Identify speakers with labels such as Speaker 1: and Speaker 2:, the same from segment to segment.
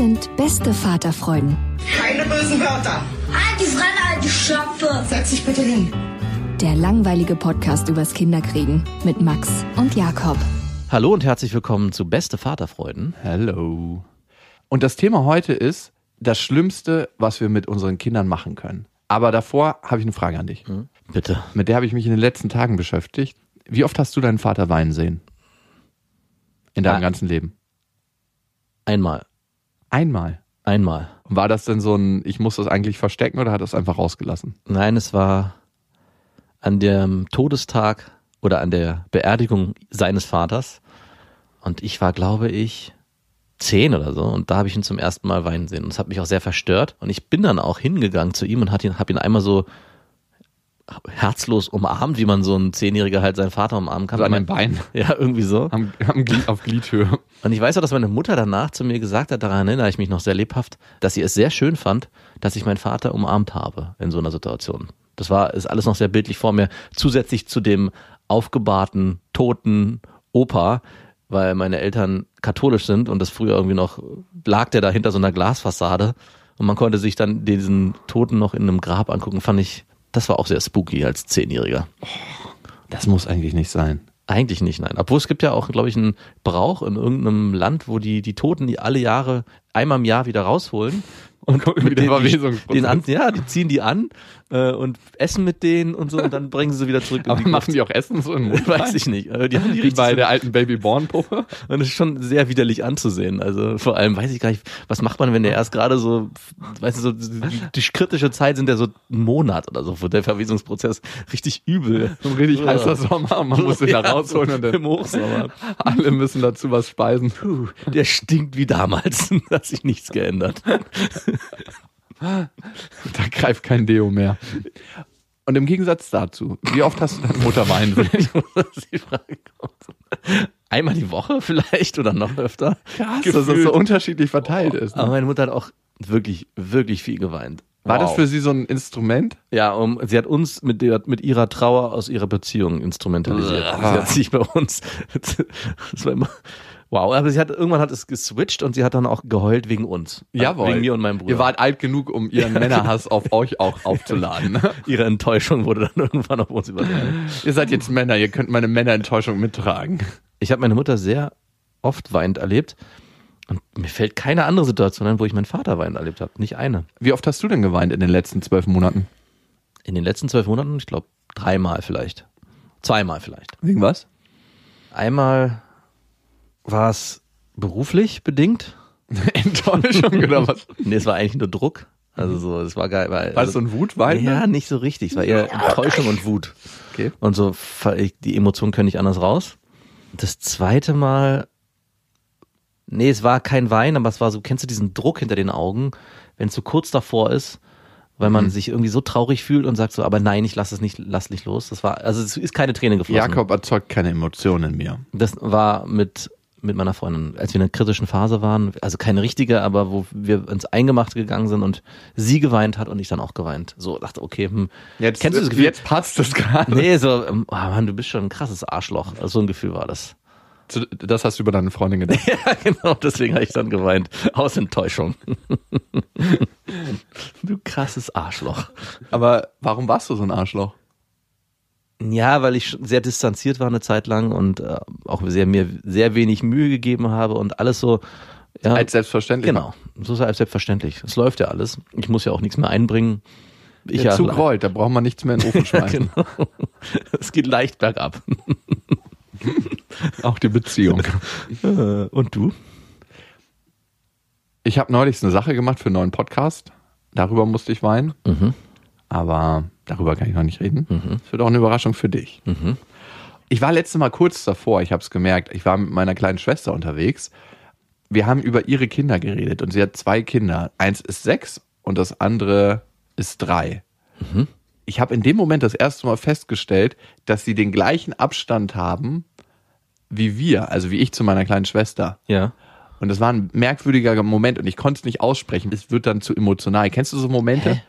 Speaker 1: Sind beste Vaterfreuden.
Speaker 2: Keine bösen Wörter.
Speaker 3: Die Fremde, alte Schöpfe.
Speaker 2: Setz dich bitte hin.
Speaker 1: Der langweilige Podcast übers Kinderkriegen mit Max und Jakob.
Speaker 4: Hallo und herzlich willkommen zu Beste Vaterfreuden.
Speaker 5: Hallo. Und das Thema heute ist, das Schlimmste, was wir mit unseren Kindern machen können. Aber davor habe ich eine Frage an dich.
Speaker 4: Hm, bitte.
Speaker 5: Mit der habe ich mich in den letzten Tagen beschäftigt. Wie oft hast du deinen Vater weinen sehen? In deinem ah. ganzen Leben?
Speaker 4: Einmal.
Speaker 5: Einmal?
Speaker 4: Einmal.
Speaker 5: War das denn so ein, ich muss das eigentlich verstecken oder hat das einfach rausgelassen?
Speaker 4: Nein, es war an dem Todestag oder an der Beerdigung seines Vaters. Und ich war, glaube ich, zehn oder so und da habe ich ihn zum ersten Mal weinen sehen und es hat mich auch sehr verstört und ich bin dann auch hingegangen zu ihm und ihn, habe ihn einmal so herzlos umarmt, wie man so ein Zehnjähriger halt seinen Vater umarmen kann.
Speaker 5: So an den Beinen.
Speaker 4: Ja, irgendwie so.
Speaker 5: Am, am Glied, auf Gliedhöhe.
Speaker 4: Und ich weiß auch, dass meine Mutter danach zu mir gesagt hat, daran erinnere ich mich noch sehr lebhaft, dass sie es sehr schön fand, dass ich meinen Vater umarmt habe in so einer Situation. Das war, ist alles noch sehr bildlich vor mir. Zusätzlich zu dem aufgebahrten, toten Opa, weil meine Eltern katholisch sind und das früher irgendwie noch lag der da hinter so einer Glasfassade und man konnte sich dann diesen Toten noch in einem Grab angucken, fand ich, das war auch sehr spooky als Zehnjähriger.
Speaker 5: Das muss eigentlich nicht sein.
Speaker 4: Eigentlich nicht, nein. Obwohl es gibt ja auch, glaube ich, einen Brauch in irgendeinem Land, wo die, die Toten die alle Jahre einmal im Jahr wieder rausholen und gucken, wie der Verwesungsprozess. Den an, ja, die ziehen die an äh, und essen mit denen und so und dann bringen sie sie wieder zurück.
Speaker 5: Aber die machen die auch Essen so im
Speaker 4: Mund? Weiß ich nicht.
Speaker 5: Äh, die haben die Wie bei so der alten Baby-Born-Puppe.
Speaker 4: Und es ist schon sehr widerlich anzusehen. Also vor allem weiß ich gar nicht, was macht man, wenn der erst gerade so, weißt du, so die, die kritische Zeit sind ja so ein Monat oder so, wo der Verwesungsprozess richtig übel.
Speaker 5: So ein richtig heißer Sommer, man muss ihn ja, da rausholen und dann
Speaker 4: im Hochsommer.
Speaker 5: alle müssen dazu was speisen.
Speaker 4: Puh, der stinkt wie damals. da hat sich nichts geändert.
Speaker 5: da greift kein Deo mehr. Und im Gegensatz dazu, wie oft hast du deine Mutter weinen sehen?
Speaker 4: Einmal die Woche vielleicht oder noch öfter.
Speaker 5: Krass, dass das so unterschiedlich verteilt ist.
Speaker 4: Ne? Aber meine Mutter hat auch wirklich, wirklich viel geweint.
Speaker 5: War wow. das für sie so ein Instrument?
Speaker 4: Ja, um, sie hat uns mit, der, mit ihrer Trauer aus ihrer Beziehung instrumentalisiert. sie hat sich bei uns, das war immer, Wow, aber sie hat irgendwann hat es geswitcht und sie hat dann auch geheult wegen uns.
Speaker 5: Jawohl.
Speaker 4: Wegen mir und meinem Bruder.
Speaker 5: Ihr wart alt genug, um ihren Männerhass auf euch auch aufzuladen.
Speaker 4: Ihre Enttäuschung wurde dann irgendwann auf uns übertragen.
Speaker 5: ihr seid jetzt Männer, ihr könnt meine Männerenttäuschung mittragen.
Speaker 4: Ich habe meine Mutter sehr oft weinend erlebt. Und mir fällt keine andere Situation ein, wo ich meinen Vater weinend erlebt habe. Nicht eine.
Speaker 5: Wie oft hast du denn geweint in den letzten zwölf Monaten?
Speaker 4: In den letzten zwölf Monaten, ich glaube, dreimal vielleicht. Zweimal vielleicht.
Speaker 5: Wegen was?
Speaker 4: Einmal war es beruflich bedingt?
Speaker 5: Enttäuschung oder was?
Speaker 4: nee, es war eigentlich nur Druck. Also so, es war geil. Weil,
Speaker 5: war
Speaker 4: es
Speaker 5: so ein Wutwein?
Speaker 4: Ja, nicht so richtig. Es war eher Enttäuschung und Wut. Okay. Und so, die Emotionen können nicht anders raus. Das zweite Mal, nee, es war kein Wein, aber es war so, kennst du diesen Druck hinter den Augen, wenn es so kurz davor ist, weil man mhm. sich irgendwie so traurig fühlt und sagt so, aber nein, ich lass es nicht, lass nicht los. Das war, also es ist keine Träne geflossen.
Speaker 5: Jakob erzeugt keine Emotionen in mir.
Speaker 4: Das war mit mit meiner Freundin, als wir in einer kritischen Phase waren, also keine richtige, aber wo wir ins Eingemachte gegangen sind und sie geweint hat und ich dann auch geweint. So dachte, okay, hm,
Speaker 5: jetzt, kennst du das Gefühl? Jetzt passt das gerade.
Speaker 4: Nee, so, oh Mann, du bist schon ein krasses Arschloch. Also so ein Gefühl war das.
Speaker 5: Das hast du über deine Freundin gedacht.
Speaker 4: ja, genau, deswegen habe ich dann geweint. Aus Enttäuschung. du krasses Arschloch.
Speaker 5: Aber warum warst du so ein Arschloch?
Speaker 4: Ja, weil ich sehr distanziert war eine Zeit lang und äh, auch sehr, mir sehr wenig Mühe gegeben habe und alles so. Ja,
Speaker 5: Als selbstverständlich.
Speaker 4: genau, so ist als selbstverständlich. Es läuft ja alles. Ich muss ja auch nichts mehr einbringen. Ich
Speaker 5: Der
Speaker 4: ja,
Speaker 5: Zug rollt, da braucht man nichts mehr in den Ofen schmeißen.
Speaker 4: genau. Es geht leicht bergab.
Speaker 5: Auch die Beziehung.
Speaker 4: Äh, Und du?
Speaker 5: Ich habe neulich eine Sache gemacht für einen neuen Podcast. Darüber musste ich weinen.
Speaker 4: Mhm.
Speaker 5: Aber darüber kann ich noch nicht reden. Das wird auch eine Überraschung für dich. Ich war letztes Mal kurz davor, ich habe es gemerkt. Ich war mit meiner kleinen Schwester unterwegs. Wir haben über ihre Kinder geredet und sie hat zwei Kinder. Eins ist sechs und das andere ist drei. Ich habe in dem Moment das erste Mal festgestellt, dass sie den gleichen Abstand haben wie wir, also wie ich zu meiner kleinen Schwester.
Speaker 4: Ja.
Speaker 5: Und das war ein merkwürdiger Moment und ich konnte es nicht aussprechen. Es wird dann zu emotional. Kennst du so Momente,
Speaker 4: Hä?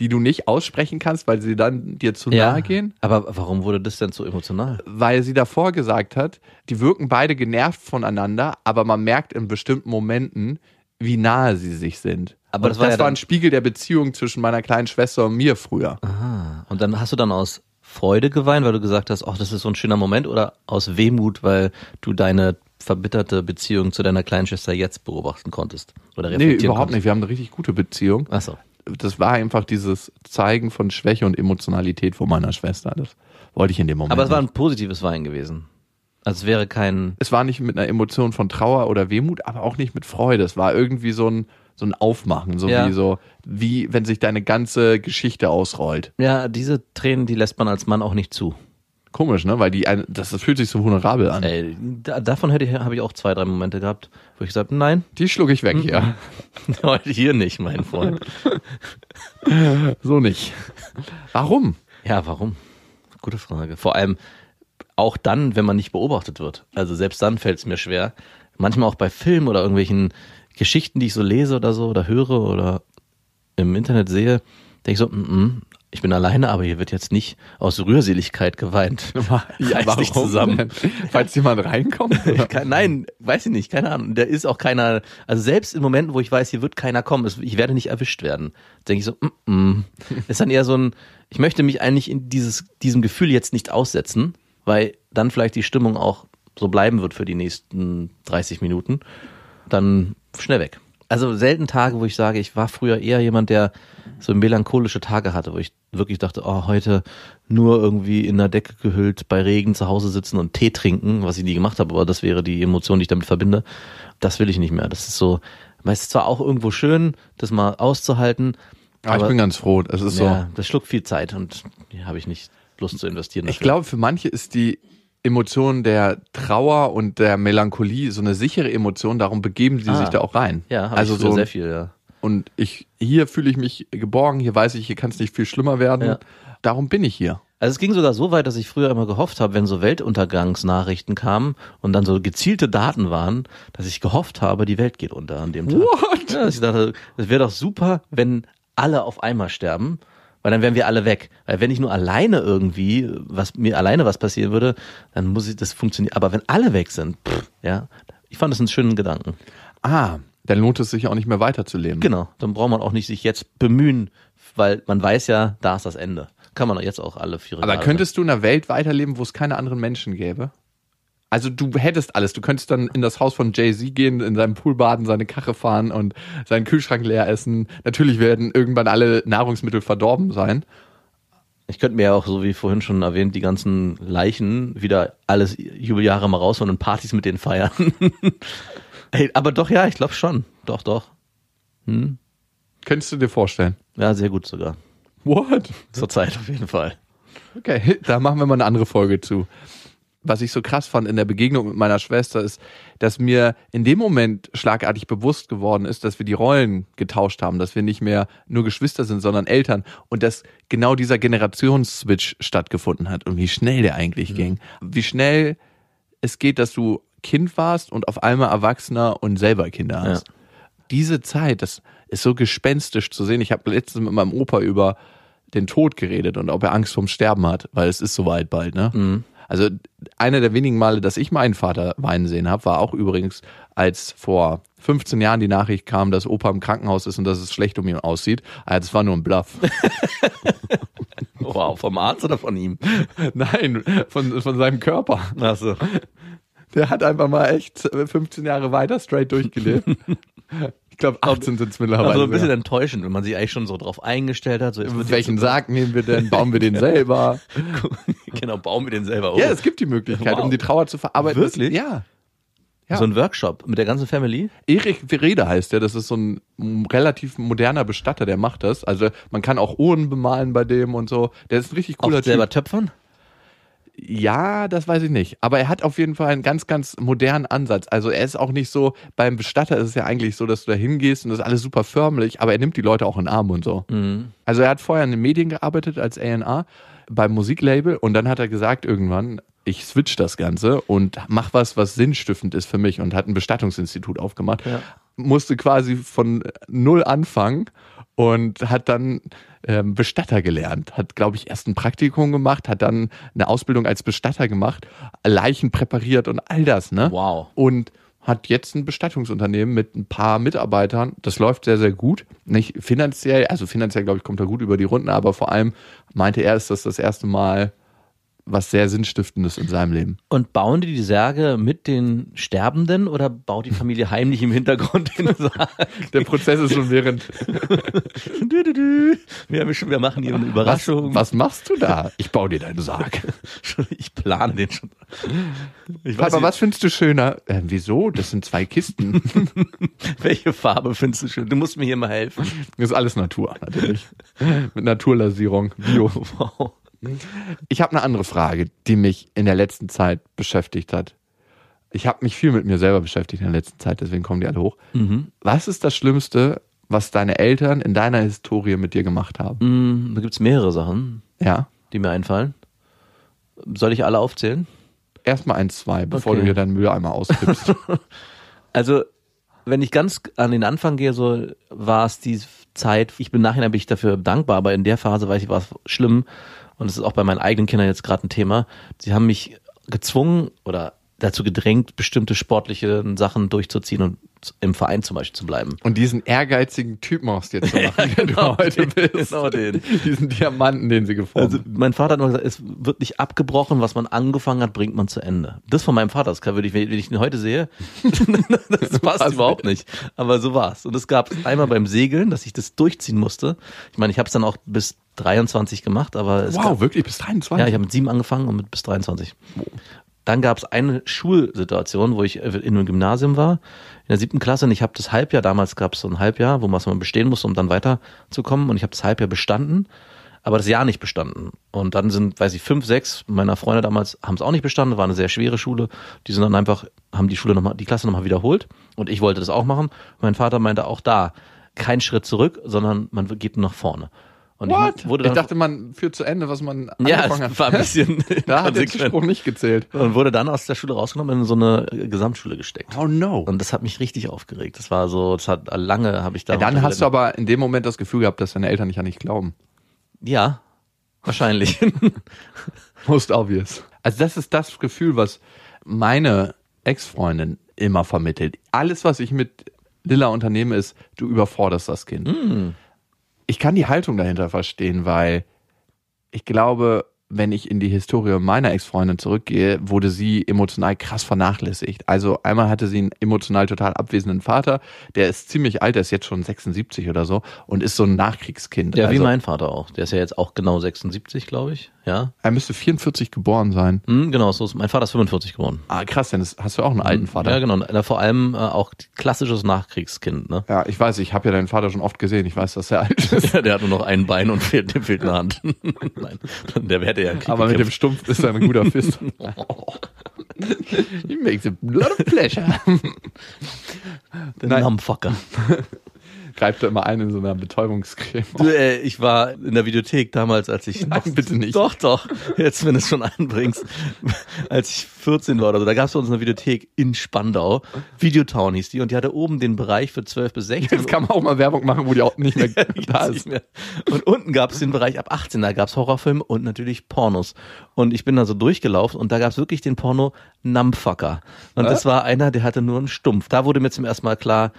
Speaker 5: Die du nicht aussprechen kannst, weil sie dann dir zu nahe gehen?
Speaker 4: Aber warum wurde das denn so emotional?
Speaker 5: Weil sie davor gesagt hat, die wirken beide genervt voneinander, aber man merkt in bestimmten Momenten, wie nahe sie sich sind.
Speaker 4: Aber
Speaker 5: und
Speaker 4: das war ja
Speaker 5: war ein Spiegel der Beziehung zwischen meiner kleinen Schwester und mir früher.
Speaker 4: Ah, und dann hast du dann aus Freude geweint, weil du gesagt hast, ach, das ist so ein schöner Moment, oder aus Wehmut, weil du deine verbitterte Beziehung zu deiner kleinen Schwester jetzt beobachten konntest oder
Speaker 5: Nee,
Speaker 4: reflektieren
Speaker 5: überhaupt
Speaker 4: konntest?
Speaker 5: nicht. Wir haben eine richtig gute Beziehung.
Speaker 4: Ach so.
Speaker 5: Das war einfach dieses Zeigen von Schwäche und Emotionalität von meiner Schwester. Das wollte ich in dem Moment.
Speaker 4: Aber es war ein positives Wein gewesen. Also es wäre kein,
Speaker 5: es war nicht mit einer Emotion von Trauer oder Wehmut, aber auch nicht mit Freude. Es war irgendwie so ein, so ein Aufmachen, so
Speaker 4: Ja.
Speaker 5: wie so, wie wenn sich deine ganze Geschichte ausrollt.
Speaker 4: ja, diese Tränen, die lässt man als Mann auch nicht zu.
Speaker 5: Komisch, ne? Weil die, ein- das, das fühlt sich so vulnerabel an.
Speaker 4: Ey, da, davon hätte ich, habe ich auch zwei, drei Momente gehabt, wo ich gesagt habe, nein,
Speaker 5: Die schluck ich weg
Speaker 4: Mhm.
Speaker 5: hier.
Speaker 4: heute hier nicht, mein Freund.
Speaker 5: So nicht. Warum?
Speaker 4: Ja, warum? Gute Frage. Vor allem auch dann, wenn man nicht beobachtet wird. Also selbst dann fällt es mir schwer. Manchmal auch bei Filmen oder irgendwelchen Geschichten, die ich so lese oder so oder höre oder im Internet sehe, denke ich so, mm -mm, ich bin alleine, aber hier wird jetzt nicht aus Rührseligkeit geweint. Reiß dich zusammen.
Speaker 5: denn? Falls jemand reinkommt?
Speaker 4: Ich kann, nein, weiß ich nicht, keine Ahnung. Da ist auch keiner, also selbst in Momenten, wo ich weiß, hier wird keiner kommen, ich werde nicht erwischt werden, denke ich so, mm, mm. ist dann eher so ein, ich möchte mich eigentlich in dieses, diesem Gefühl jetzt nicht aussetzen, weil dann vielleicht die Stimmung auch so bleiben wird für die nächsten 30 Minuten, dann schnell weg. Also selten Tage, wo ich sage, ich war früher eher jemand, der so melancholische Tage hatte, wo ich wirklich dachte, oh, heute nur irgendwie in der Decke gehüllt bei Regen zu Hause sitzen und Tee trinken, was ich nie gemacht habe, aber das wäre die Emotion, die ich damit verbinde. Das will ich nicht mehr. Das ist so, es ist zwar auch irgendwo schön, das mal auszuhalten,
Speaker 5: Aber ich bin ganz froh. Es ist so.
Speaker 4: ja, das schluckt viel Zeit und die habe ich nicht Lust zu investieren.
Speaker 5: Ich
Speaker 4: dafür.
Speaker 5: glaube, für manche ist die Emotion der Trauer und der Melancholie so eine sichere Emotion, darum begeben sie
Speaker 4: Ah.
Speaker 5: sich da auch rein.
Speaker 4: ja,
Speaker 5: also so
Speaker 4: sehr viel, ja.
Speaker 5: und ich hier fühle ich mich geborgen, hier weiß ich, hier kann es nicht viel schlimmer werden.
Speaker 4: Ja.
Speaker 5: Darum bin ich hier.
Speaker 4: Also es ging sogar so weit, dass ich früher immer gehofft habe, wenn so Weltuntergangsnachrichten kamen und dann so gezielte Daten waren, dass ich gehofft habe, die Welt geht unter an dem Tag.
Speaker 5: What?
Speaker 4: Ja, dass ich dachte, es wäre doch super, wenn alle auf einmal sterben, weil dann wären wir alle weg. Weil wenn ich nur alleine irgendwie, was mir alleine was passieren würde, dann muss ich das funktionieren. Aber wenn alle weg sind, pff, ja, ich fand das einen schönen Gedanken.
Speaker 5: Ah, dann lohnt es sich auch nicht mehr weiterzuleben.
Speaker 4: Genau, dann braucht man auch nicht sich jetzt bemühen, weil man weiß ja, da ist das Ende. Kann man jetzt auch alle vier
Speaker 5: Aber
Speaker 4: Grade-
Speaker 5: könntest du in einer Welt weiterleben, wo es keine anderen Menschen gäbe? Also du hättest alles. Du könntest dann in das Haus von Jay-Z gehen, in seinem Pool baden, seine Kache fahren und seinen Kühlschrank leer essen. Natürlich werden irgendwann alle Nahrungsmittel verdorben sein.
Speaker 4: Ich könnte mir ja auch, so wie vorhin schon erwähnt, die ganzen Leichen wieder alles Jubeljahre mal rausholen und Partys mit denen feiern. Ey, aber doch, ja, ich glaube schon. Doch, doch.
Speaker 5: Könntest du dir vorstellen?
Speaker 4: Ja, sehr gut sogar.
Speaker 5: What?
Speaker 4: Zur Zeit auf jeden Fall.
Speaker 5: Okay, da machen wir mal eine andere Folge zu. Was ich so krass fand in der Begegnung mit meiner Schwester ist, dass mir in dem Moment schlagartig bewusst geworden ist, dass wir die Rollen getauscht haben, dass wir nicht mehr nur Geschwister sind, sondern Eltern und dass genau dieser Generationsswitch stattgefunden hat und wie schnell der eigentlich ging. Wie schnell es geht, dass du Kind warst und auf einmal Erwachsener und selber Kinder hast.
Speaker 4: Ja.
Speaker 5: Diese Zeit, das ist so gespenstisch zu sehen. Ich habe letztens mit meinem Opa über den Tod geredet und ob er Angst vorm Sterben hat, weil es ist soweit bald, ne? Also einer der wenigen Male, dass ich meinen Vater weinen sehen habe, war auch übrigens, als vor 15 Jahren die Nachricht kam, dass Opa im Krankenhaus ist und dass es schlecht um ihn aussieht. Ah, Das war nur ein Bluff.
Speaker 4: Wow, vom Arzt oder von ihm?
Speaker 5: Nein, von, von seinem Körper.
Speaker 4: Achso.
Speaker 5: Der hat einfach mal echt 15 Jahre weiter straight durchgelebt. Ich glaube, 18 sind es mittlerweile.
Speaker 4: Also ein bisschen
Speaker 5: sogar.
Speaker 4: enttäuschend, wenn man sich eigentlich schon so drauf eingestellt hat. So,
Speaker 5: Welchen Sarg nehmen wir denn? Bauen wir den selber?
Speaker 4: genau, bauen wir den selber um.
Speaker 5: Ja, es gibt die Möglichkeit,
Speaker 4: Wow.
Speaker 5: um die Trauer zu verarbeiten.
Speaker 4: Wirklich?
Speaker 5: Ja. ja.
Speaker 4: So ein Workshop mit der ganzen Family.
Speaker 5: Erich Verede heißt der, das ist so ein relativ moderner Bestatter, der macht das. Also man kann auch Uhren bemalen bei dem und so. Der ist ein richtig cooler
Speaker 4: auch selber
Speaker 5: Typ.
Speaker 4: töpfern?
Speaker 5: Ja, das weiß ich nicht. Aber er hat auf jeden Fall einen ganz, ganz modernen Ansatz. Also er ist auch nicht so, beim Bestatter ist es ja eigentlich so, dass du da hingehst und das ist alles super förmlich, aber er nimmt die Leute auch in den Arm und so. Also er hat vorher in den Medien gearbeitet als A&R beim Musiklabel und dann hat er gesagt irgendwann, ich switch das Ganze und mach was, was sinnstiftend ist für mich und hat ein Bestattungsinstitut aufgemacht.
Speaker 4: Ja.
Speaker 5: Musste quasi von null anfangen und hat dann ähm, Bestatter gelernt. Hat, glaube ich, erst ein Praktikum gemacht, hat dann eine Ausbildung als Bestatter gemacht, Leichen präpariert und all das, ne?
Speaker 4: Wow.
Speaker 5: Und hat jetzt ein Bestattungsunternehmen mit ein paar Mitarbeitern. Das läuft sehr, sehr gut. Nicht finanziell, also finanziell, glaube ich, kommt er gut über die Runden, aber vor allem meinte er, ist das das erste Mal was sehr Sinnstiftendes in seinem Leben.
Speaker 4: Und bauen die die Särge mit den Sterbenden oder baut die Familie heimlich im Hintergrund den Sarg?
Speaker 5: Der Prozess ist schon während.
Speaker 4: Wir, machen hier eine
Speaker 5: Was,
Speaker 4: Überraschung.
Speaker 5: was machst du da? Ich baue dir deinen Sarg.
Speaker 4: Ich plane den schon.
Speaker 5: Papa, was findest du schöner? Äh, wieso? Das sind zwei Kisten.
Speaker 4: welche Farbe findest du schön? Du musst mir hier mal helfen.
Speaker 5: Das ist alles Natur, natürlich. Mit Naturlasierung, Bio.
Speaker 4: Wow.
Speaker 5: Ich habe eine andere Frage, die mich in der letzten Zeit beschäftigt hat. Ich habe mich viel mit mir selber beschäftigt in der letzten Zeit, deswegen kommen die alle hoch. Was ist das Schlimmste, was deine Eltern in deiner Historie mit dir gemacht haben?
Speaker 4: Mm, Da gibt's mehrere Sachen,
Speaker 5: Ja.
Speaker 4: die mir einfallen. Soll ich alle aufzählen?
Speaker 5: Erstmal eins, zwei, bevor
Speaker 4: Okay.
Speaker 5: du hier deinen Mülleimer auskippst.
Speaker 4: Also, wenn ich ganz an den Anfang gehe, so war es die Zeit, ich bin nachher bin ich dafür dankbar, aber in der Phase weiß ich, war es schlimm. Und es ist auch bei meinen eigenen Kindern jetzt gerade ein Thema. Sie haben mich gezwungen oder dazu gedrängt, bestimmte sportliche Sachen durchzuziehen und im Verein zum Beispiel zu bleiben.
Speaker 5: Und diesen ehrgeizigen Typen aus dir zu machen, der
Speaker 4: Genau
Speaker 5: du heute
Speaker 4: den,
Speaker 5: bist.
Speaker 4: genau den.
Speaker 5: Diesen Diamanten, den sie geformt
Speaker 4: Also mein Vater hat immer gesagt, es wird nicht abgebrochen, was man angefangen hat, bringt man zu Ende. Das von meinem Vater, das kann, würde ich, wenn ich ihn heute sehe, das passt
Speaker 5: Was?
Speaker 4: überhaupt nicht. Aber so war's. Und es gab einmal beim Segeln, dass ich das durchziehen musste. Ich meine, ich habe es dann auch bis 23 gemacht, aber es
Speaker 5: Wow,
Speaker 4: gab,
Speaker 5: wirklich bis 23?
Speaker 4: ja, ich habe mit sieben angefangen und mit bis 23. Dann gab es eine Schulsituation, wo ich äh, in einem Gymnasium war, in der siebten Klasse, und ich habe das Halbjahr, damals gab es so ein Halbjahr, wo man man bestehen musste, um dann weiterzukommen, und ich habe das Halbjahr bestanden, aber das Jahr nicht bestanden. Und dann sind, weiß ich, fünf, sechs meiner Freunde damals haben es auch nicht bestanden, war eine sehr schwere Schule. Die sind dann einfach, haben die Schule nochmal, die Klasse nochmal wiederholt. Und ich wollte das auch machen. Mein Vater meinte auch da, kein Schritt zurück, sondern man geht nach vorne. Und
Speaker 5: What?
Speaker 4: ich wurde
Speaker 5: ich
Speaker 4: dann,
Speaker 5: dachte, man führt zu Ende, was man
Speaker 4: ja,
Speaker 5: angefangen hat.
Speaker 4: war ein bisschen
Speaker 5: Da hat der
Speaker 4: konsequent.
Speaker 5: Spruch nicht gezählt.
Speaker 4: und wurde dann aus der Schule rausgenommen und in so eine Gesamtschule gesteckt.
Speaker 5: Oh no.
Speaker 4: Und das hat mich richtig aufgeregt. Das war so, das hat lange habe ich da.
Speaker 5: Ja, dann hast du aber in dem Moment das Gefühl gehabt, dass deine Eltern nicht an dich glauben.
Speaker 4: ja, wahrscheinlich.
Speaker 5: Most obvious. Also das ist das Gefühl, was meine Ex-Freundin immer vermittelt. Alles, was ich mit Lilla unternehme, ist, du überforderst das Kind. Ich kann die Haltung dahinter verstehen, weil ich glaube, wenn ich in die Historie meiner Ex-Freundin zurückgehe, wurde sie emotional krass vernachlässigt. Also einmal hatte sie einen emotional total abwesenden Vater, der ist ziemlich alt, der ist jetzt schon 76 oder so und ist so ein Nachkriegskind.
Speaker 4: ja, wie
Speaker 5: also,
Speaker 4: mein Vater auch. Der ist ja jetzt auch genau 76, glaube ich. Ja.
Speaker 5: Er müsste 44 geboren sein.
Speaker 4: Hm, genau, so ist, mein Vater ist 45 geworden.
Speaker 5: Ah, krass, denn das hast du auch einen alten Vater.
Speaker 4: Ja, genau. Vor allem äh, auch klassisches Nachkriegskind, ne?
Speaker 5: Ja, ich weiß, ich habe ja deinen Vater schon oft gesehen. Ich weiß, dass er alt ist.
Speaker 4: Ja, der hat nur noch ein Bein und fehlt, dem fehlt eine Hand. Nein, der hätte ja einen Krieg
Speaker 5: Aber mit dem
Speaker 4: gekämpft.
Speaker 5: Stumpf ist er ein guter Fist. He makes a lot of pleasure.
Speaker 4: Den
Speaker 5: Nein.
Speaker 4: Namen Fucker.
Speaker 5: Greift er immer ein in so einer Betäubungscreme.
Speaker 4: Du, äh, ich war in der Videothek damals, als ich.
Speaker 5: Nein, bitte nicht.
Speaker 4: Doch, doch. Jetzt, wenn du es schon anbringst. Als ich 14 war oder so, da gab es bei uns eine Videothek in Spandau. Videotown hieß die und die hatte oben den Bereich für 12 bis 16.
Speaker 5: Jetzt kann man auch mal Werbung machen, wo die auch nicht mehr da ist.
Speaker 4: mehr. Und unten gab es den Bereich ab 18, da gab es Horrorfilme und natürlich Pornos. Und ich bin da so durchgelaufen und da gab es wirklich den Porno Numbfucker. Und das war einer, der hatte nur einen Stumpf. Da wurde mir zum ersten Mal klar,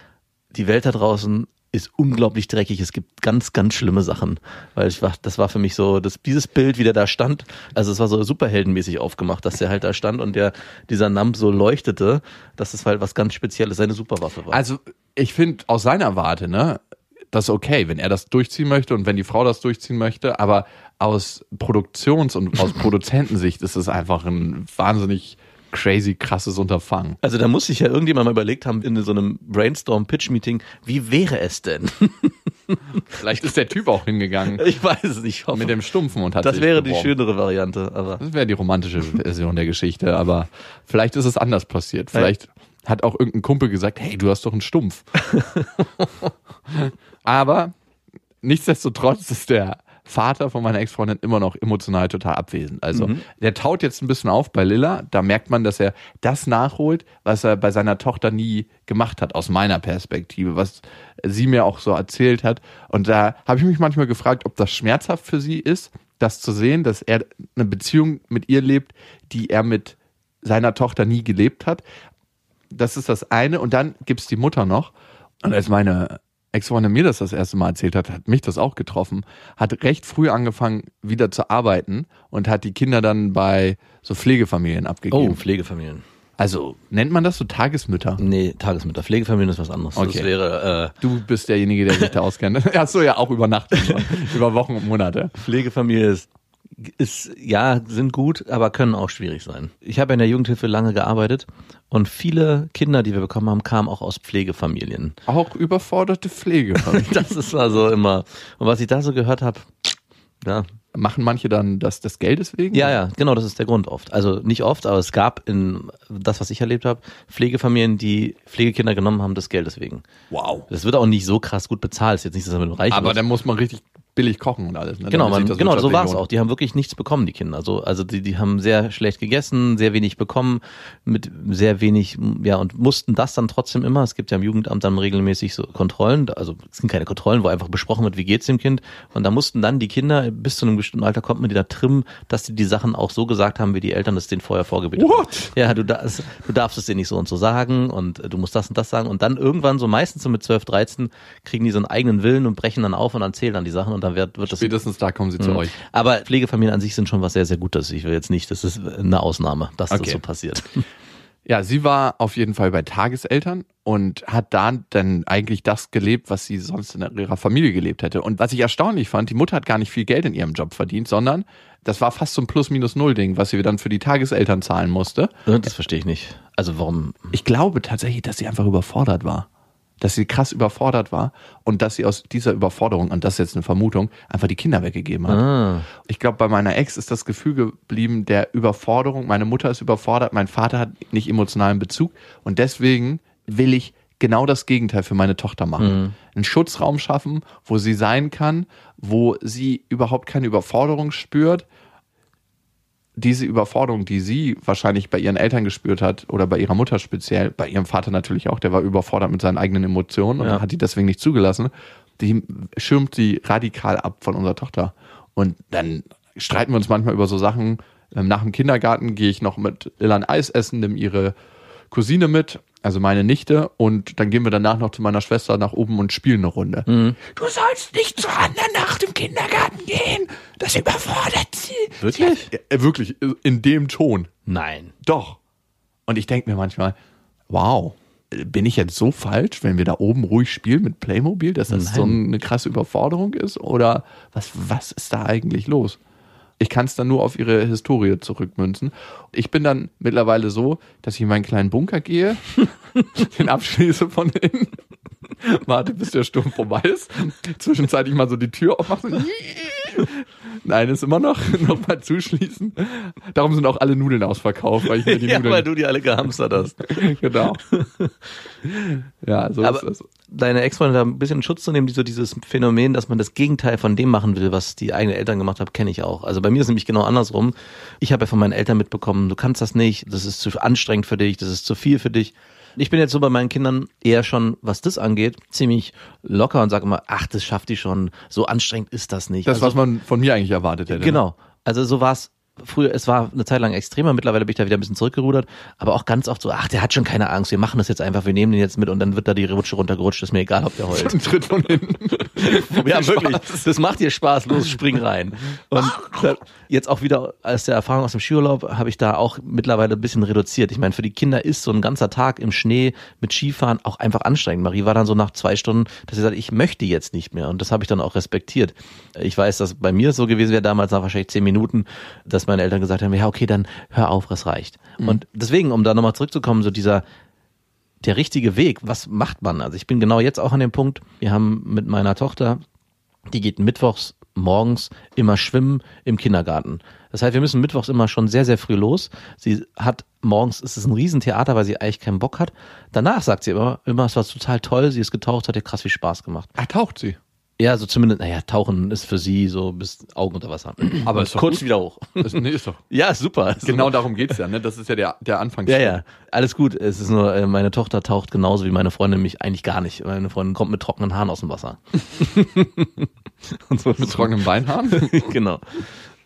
Speaker 4: die Welt da draußen ist unglaublich dreckig. Es gibt ganz, ganz schlimme Sachen. Weil ich war, das war für mich so, das, dieses Bild, wie der da stand, also es war so superheldenmäßig aufgemacht, dass der halt da stand und der, dieser Nump so leuchtete, dass es halt was ganz Spezielles, seine Superwaffe war.
Speaker 5: Also, ich finde aus seiner Warte, ne, das ist okay, wenn er das durchziehen möchte und wenn die Frau das durchziehen möchte, aber aus Produktions- und aus Produzentensicht ist es einfach ein wahnsinnig crazy krasses Unterfangen.
Speaker 4: Also da muss sich ja irgendjemand mal überlegt haben in so einem Brainstorm-Pitch-Meeting, wie wäre es denn?
Speaker 5: Vielleicht ist der Typ auch hingegangen
Speaker 4: Ich weiß es nicht. Ich hoffe.
Speaker 5: mit dem Stumpfen und hat
Speaker 4: das wäre die
Speaker 5: beworben.
Speaker 4: schönere Variante, aber
Speaker 5: Das wäre die romantische Version der Geschichte, aber vielleicht ist es anders passiert. Vielleicht hat auch irgendein Kumpel gesagt, hey, du hast doch einen Stumpf. aber nichtsdestotrotz ist der Vater von meiner Ex-Freundin immer noch emotional total abwesend. Also der taut jetzt ein bisschen auf bei Lilla. Da merkt man, dass er das nachholt, was er bei seiner Tochter nie gemacht hat, aus meiner Perspektive, was sie mir auch so erzählt hat. Und da habe ich mich manchmal gefragt, ob das schmerzhaft für sie ist, das zu sehen, dass er eine Beziehung mit ihr lebt, die er mit seiner Tochter nie gelebt hat. Das ist das eine. Und dann gibt's die Mutter noch. Und als meine Ex-Freundin mir das das erste Mal erzählt hat, hat mich das auch getroffen. Hat recht früh angefangen, wieder zu arbeiten und hat die Kinder dann bei so Pflegefamilien
Speaker 4: oh,
Speaker 5: abgegeben.
Speaker 4: Pflegefamilien.
Speaker 5: Also nennt man das so Tagesmütter?
Speaker 4: Nee, Tagesmutter. Pflegefamilien ist was anderes.
Speaker 5: Okay.
Speaker 4: Das wäre äh,
Speaker 5: Du bist derjenige, der sich da auskennt. Du ja auch über Nacht, über Wochen und Monate.
Speaker 4: Pflegefamilie ist, ist ja sind gut, aber können auch schwierig sein. Ich habe in der Jugendhilfe lange gearbeitet und viele Kinder, die wir bekommen haben, kamen auch aus Pflegefamilien.
Speaker 5: Auch überforderte Pflegefamilien.
Speaker 4: Das ist also immer. Und was ich da so gehört habe, ja,
Speaker 5: Machen manche dann das des Geldes wegen?
Speaker 4: Ja, ja, genau, das ist der Grund oft. Also nicht oft, aber es gab in das, was ich erlebt habe, Pflegefamilien, die Pflegekinder genommen haben des Geldes wegen.
Speaker 5: Wow.
Speaker 4: Das wird auch nicht so krass gut bezahlt. Ist jetzt nicht, dass mit dem Reich
Speaker 5: Aber
Speaker 4: wird.
Speaker 5: dann muss man richtig billig kochen und alles. Ne?
Speaker 4: Genau, man, genau, so war es auch. Die haben wirklich nichts bekommen, die Kinder. So, also die, die haben sehr schlecht gegessen, sehr wenig bekommen, mit sehr wenig, ja, und mussten das dann trotzdem immer. Es gibt ja im Jugendamt dann regelmäßig so Kontrollen, also es sind keine Kontrollen, wo einfach besprochen wird, wie geht's dem Kind. Und da mussten dann die Kinder, bis zu einem bestimmten Alter kommt man die da trimmen, dass die die Sachen auch so gesagt haben, wie die Eltern es denen vorher vorgebetet haben. Ja, du, darfst, du darfst es dir nicht so und so sagen und du musst das und das sagen. Und dann irgendwann, so meistens so mit 12, 13, kriegen die so einen eigenen Willen und brechen dann auf und dann zählen dann die Sachen und dann wird, wird das
Speaker 5: Spätestens da kommen sie
Speaker 4: Mhm.
Speaker 5: zu euch.
Speaker 4: aber Pflegefamilien an sich sind schon was sehr, sehr Gutes. Ich will jetzt nicht, das ist eine Ausnahme, dass
Speaker 5: Okay.
Speaker 4: das so passiert.
Speaker 5: Ja, sie war auf jeden Fall bei Tageseltern und hat da dann eigentlich das gelebt, was sie sonst in ihrer Familie gelebt hätte. Und was ich erstaunlich fand, die Mutter hat gar nicht viel Geld in ihrem Job verdient, sondern das war fast so ein Plus-Minus-Null-Ding, was sie dann für die Tageseltern zahlen musste.
Speaker 4: Das verstehe ich nicht. Also warum?
Speaker 5: Ich glaube tatsächlich, dass sie einfach überfordert war. Dass sie krass überfordert war und dass sie aus dieser Überforderung, und das ist jetzt eine Vermutung, einfach die Kinder weggegeben hat.
Speaker 4: Ah,
Speaker 5: Ich glaube, bei meiner Ex ist das Gefühl geblieben der Überforderung. Meine Mutter ist überfordert, mein Vater hat nicht emotionalen Bezug und deswegen will ich genau das Gegenteil für meine Tochter machen. Einen Schutzraum schaffen, wo sie sein kann, wo sie überhaupt keine Überforderung spürt. Diese Überforderung, die sie wahrscheinlich bei ihren Eltern gespürt hat oder bei ihrer Mutter speziell, bei ihrem Vater natürlich auch, der war überfordert mit seinen eigenen Emotionen und
Speaker 4: Ja.
Speaker 5: hat die deswegen nicht zugelassen, die schirmt sie radikal ab von unserer Tochter. Und dann streiten wir uns manchmal über so Sachen. Ähm, Nach dem Kindergarten gehe ich noch mit Illan Eis essen, nimm ihre Cousine mit, also meine Nichte, und dann gehen wir danach noch zu meiner Schwester nach oben und spielen eine Runde. Du sollst nicht zu anderen nach dem Kindergarten gehen. Das überfordert sie.
Speaker 4: Wirklich?
Speaker 5: Ja, äh, wirklich, in dem Ton.
Speaker 4: nein.
Speaker 5: Doch. Und ich denke mir manchmal, wow, bin ich jetzt so falsch, wenn wir da oben ruhig spielen mit Playmobil, dass das
Speaker 4: Nein.
Speaker 5: so eine krasse Überforderung ist? Oder was, was ist da eigentlich los? Ich kann es dann nur auf ihre Historie zurückmünzen. Ich bin dann mittlerweile so, dass ich in meinen kleinen Bunker gehe, den abschließe von innen, warte, bis der Sturm vorbei ist, zwischenzeitlich mal so die Tür aufmache, Nein, ist immer noch, noch mal zuschließen. Darum sind auch alle Nudeln ausverkauft, weil ich mir die
Speaker 4: Ja,
Speaker 5: Nudeln
Speaker 4: weil du die alle gehamstert hast.
Speaker 5: genau. Ja, so
Speaker 4: Aber,
Speaker 5: ist das.
Speaker 4: deine Ex-Freundin da ein bisschen Schutz zu nehmen, die so dieses Phänomen, dass man das Gegenteil von dem machen will, was die eigenen Eltern gemacht haben, kenne ich auch. Also bei mir ist nämlich genau andersrum. Ich habe ja von meinen Eltern mitbekommen, du kannst das nicht, das ist zu anstrengend für dich, das ist zu viel für dich. Ich bin jetzt so bei meinen Kindern eher schon, was das angeht, ziemlich locker und sage immer, ach, das schafft die schon, so anstrengend ist das nicht.
Speaker 5: Das,
Speaker 4: also,
Speaker 5: was man von mir eigentlich erwartet hätte. ne?
Speaker 4: Genau. Also so war es früher, es war eine Zeit lang extremer, mittlerweile bin ich da wieder ein bisschen zurückgerudert, aber auch ganz oft so, ach, der hat schon keine Angst, wir machen das jetzt einfach, wir nehmen den jetzt mit und dann wird da die Rutsche runtergerutscht, ist mir egal, ob der heult.
Speaker 5: Ein Tritt von hinten.
Speaker 4: Ja, wirklich. Das macht dir Spaß, los, spring rein. Und jetzt auch wieder aus der Erfahrung aus dem Skiurlaub habe ich da auch mittlerweile ein bisschen reduziert. Ich meine, für die Kinder ist so ein ganzer Tag im Schnee mit Skifahren auch einfach anstrengend. Marie war dann so nach zwei Stunden, dass sie sagt, ich möchte jetzt nicht mehr. Und das habe ich dann auch respektiert. Ich weiß, dass bei mir so gewesen wäre, damals nach wahrscheinlich zehn Minuten, dass meine Eltern gesagt haben, ja, okay, dann hör auf, es reicht. Und deswegen, um da nochmal zurückzukommen, so dieser, der richtige Weg, was macht man? Also ich bin genau jetzt auch an dem Punkt, wir haben mit meiner Tochter, die geht mittwochs morgens immer schwimmen im Kindergarten. Das heißt, wir müssen mittwochs immer schon sehr, sehr früh los. Sie hat morgens, es ist ein Riesentheater, weil sie eigentlich keinen Bock hat. Danach sagt sie immer, immer, es war total toll, sie ist getaucht, hat ihr krass viel Spaß gemacht.
Speaker 5: Ach, taucht sie.
Speaker 4: Ja, so zumindest, naja, tauchen ist für sie so bis Augen unter Wasser.
Speaker 5: Aber ist
Speaker 4: kurz
Speaker 5: gut.
Speaker 4: wieder hoch.
Speaker 5: Das, nee, ist doch.
Speaker 4: Ja, ist super. Ist
Speaker 5: Genau
Speaker 4: super.
Speaker 5: darum geht's ja, ne? Das ist ja der, der Anfang.
Speaker 4: Ja, ja, alles gut. Es ist nur, äh, meine Tochter taucht genauso wie meine Freundin mich eigentlich gar nicht. Meine Freundin kommt mit trockenen Haaren aus dem Wasser. Und so
Speaker 5: Mit trockenem Beinhaaren?
Speaker 4: genau.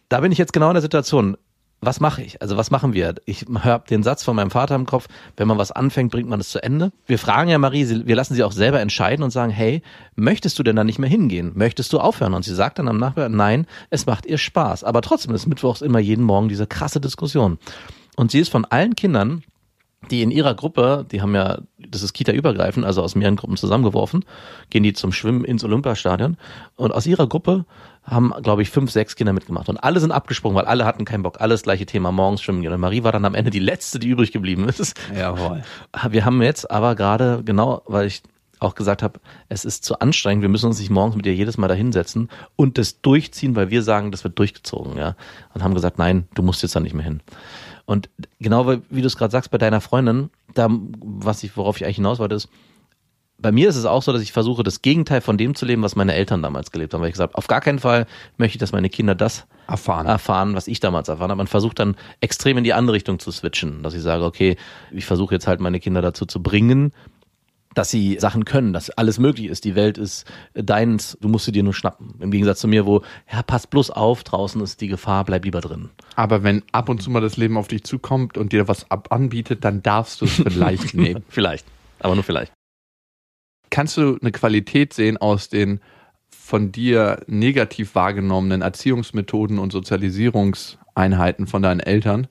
Speaker 4: Da bin ich jetzt genau in der Situation. Was mache ich? Also was machen wir? Ich habe den Satz von meinem Vater im Kopf, wenn man was anfängt, bringt man es zu Ende. Wir fragen ja Marie, wir lassen sie auch selber entscheiden und sagen, hey, möchtest du denn da nicht mehr hingehen? Möchtest du aufhören? Und sie sagt dann am Nachbar, nein, es macht ihr Spaß. Aber trotzdem ist Mittwochs immer jeden Morgen diese krasse Diskussion. Und sie ist von allen Kindern, die in ihrer Gruppe, die haben ja, das ist Kita-übergreifend, also aus mehreren Gruppen zusammengeworfen, gehen die zum Schwimmen ins Olympiastadion. Und aus ihrer Gruppe haben, glaube ich, fünf, sechs Kinder mitgemacht. Und alle sind abgesprungen, weil alle hatten keinen Bock. Alles gleiche Thema, morgens schwimmen gehen. Und Marie war dann am Ende die letzte, die übrig geblieben ist.
Speaker 5: Jawohl.
Speaker 4: Wir haben jetzt aber gerade, genau, weil ich auch gesagt habe, es ist zu anstrengend, wir müssen uns nicht morgens mit ihr jedes Mal dahinsetzen und das durchziehen, weil wir sagen, das wird durchgezogen, ja. Und haben gesagt, nein, du musst jetzt da nicht mehr hin. Und genau wie du es gerade sagst, bei deiner Freundin, da, was ich, worauf ich eigentlich hinaus wollte, ist, bei mir ist es auch so, dass ich versuche, das Gegenteil von dem zu leben, was meine Eltern damals gelebt haben. Weil ich gesagt habe, auf gar keinen Fall möchte ich, dass meine Kinder das
Speaker 5: Erfahren.
Speaker 4: erfahren, was ich damals erfahren habe. Man versucht dann extrem in die andere Richtung zu switchen, dass ich sage, okay, ich versuche jetzt halt meine Kinder dazu zu bringen, dass sie Sachen können, dass alles möglich ist. Die Welt ist deins, du musst sie dir nur schnappen. Im Gegensatz zu mir, wo, ja, pass bloß auf, draußen ist die Gefahr, bleib lieber drin.
Speaker 5: Aber wenn ab und zu mal das Leben auf dich zukommt und dir was ab anbietet, dann darfst du es vielleicht nehmen.
Speaker 4: Vielleicht, aber nur vielleicht.
Speaker 5: Kannst du eine Qualität sehen aus den von dir negativ wahrgenommenen Erziehungsmethoden und Sozialisierungseinheiten von deinen Eltern?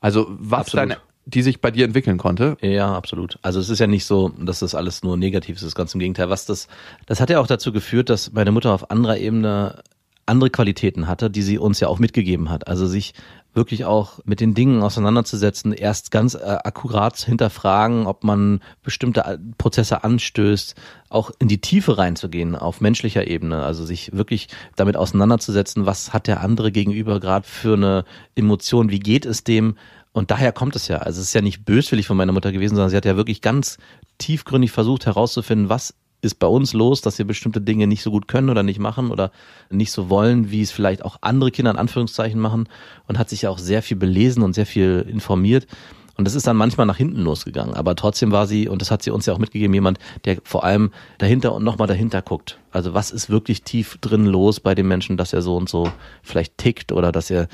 Speaker 5: Also was
Speaker 4: Absolut.
Speaker 5: deine, die sich bei dir entwickeln konnte?
Speaker 4: Ja, absolut. Also es ist ja nicht so, dass das alles nur negativ ist, ganz im Gegenteil. Was das, das hat ja auch dazu geführt, dass meine Mutter auf anderer Ebene andere Qualitäten hatte, die sie uns ja auch mitgegeben hat. Also sich wirklich auch mit den Dingen auseinanderzusetzen, erst ganz äh, akkurat hinterfragen, ob man bestimmte äh, Prozesse anstößt, auch in die Tiefe reinzugehen auf menschlicher Ebene, also sich wirklich damit auseinanderzusetzen, was hat der andere gegenüber gerade für eine Emotion, wie geht es dem, und daher kommt es ja. Also es ist ja nicht böswillig von meiner Mutter gewesen, sondern sie hat ja wirklich ganz tiefgründig versucht herauszufinden, was ist bei uns los, dass wir bestimmte Dinge nicht so gut können oder nicht machen oder nicht so wollen, wie es vielleicht auch andere Kinder in Anführungszeichen machen und hat sich ja auch sehr viel belesen und sehr viel informiert. Und das ist dann manchmal nach hinten losgegangen. Aber trotzdem war sie, und das hat sie uns ja auch mitgegeben, jemand, der vor allem dahinter und nochmal dahinter guckt. Also was ist wirklich tief drin los bei dem Menschen, dass er so und so vielleicht tickt oder dass er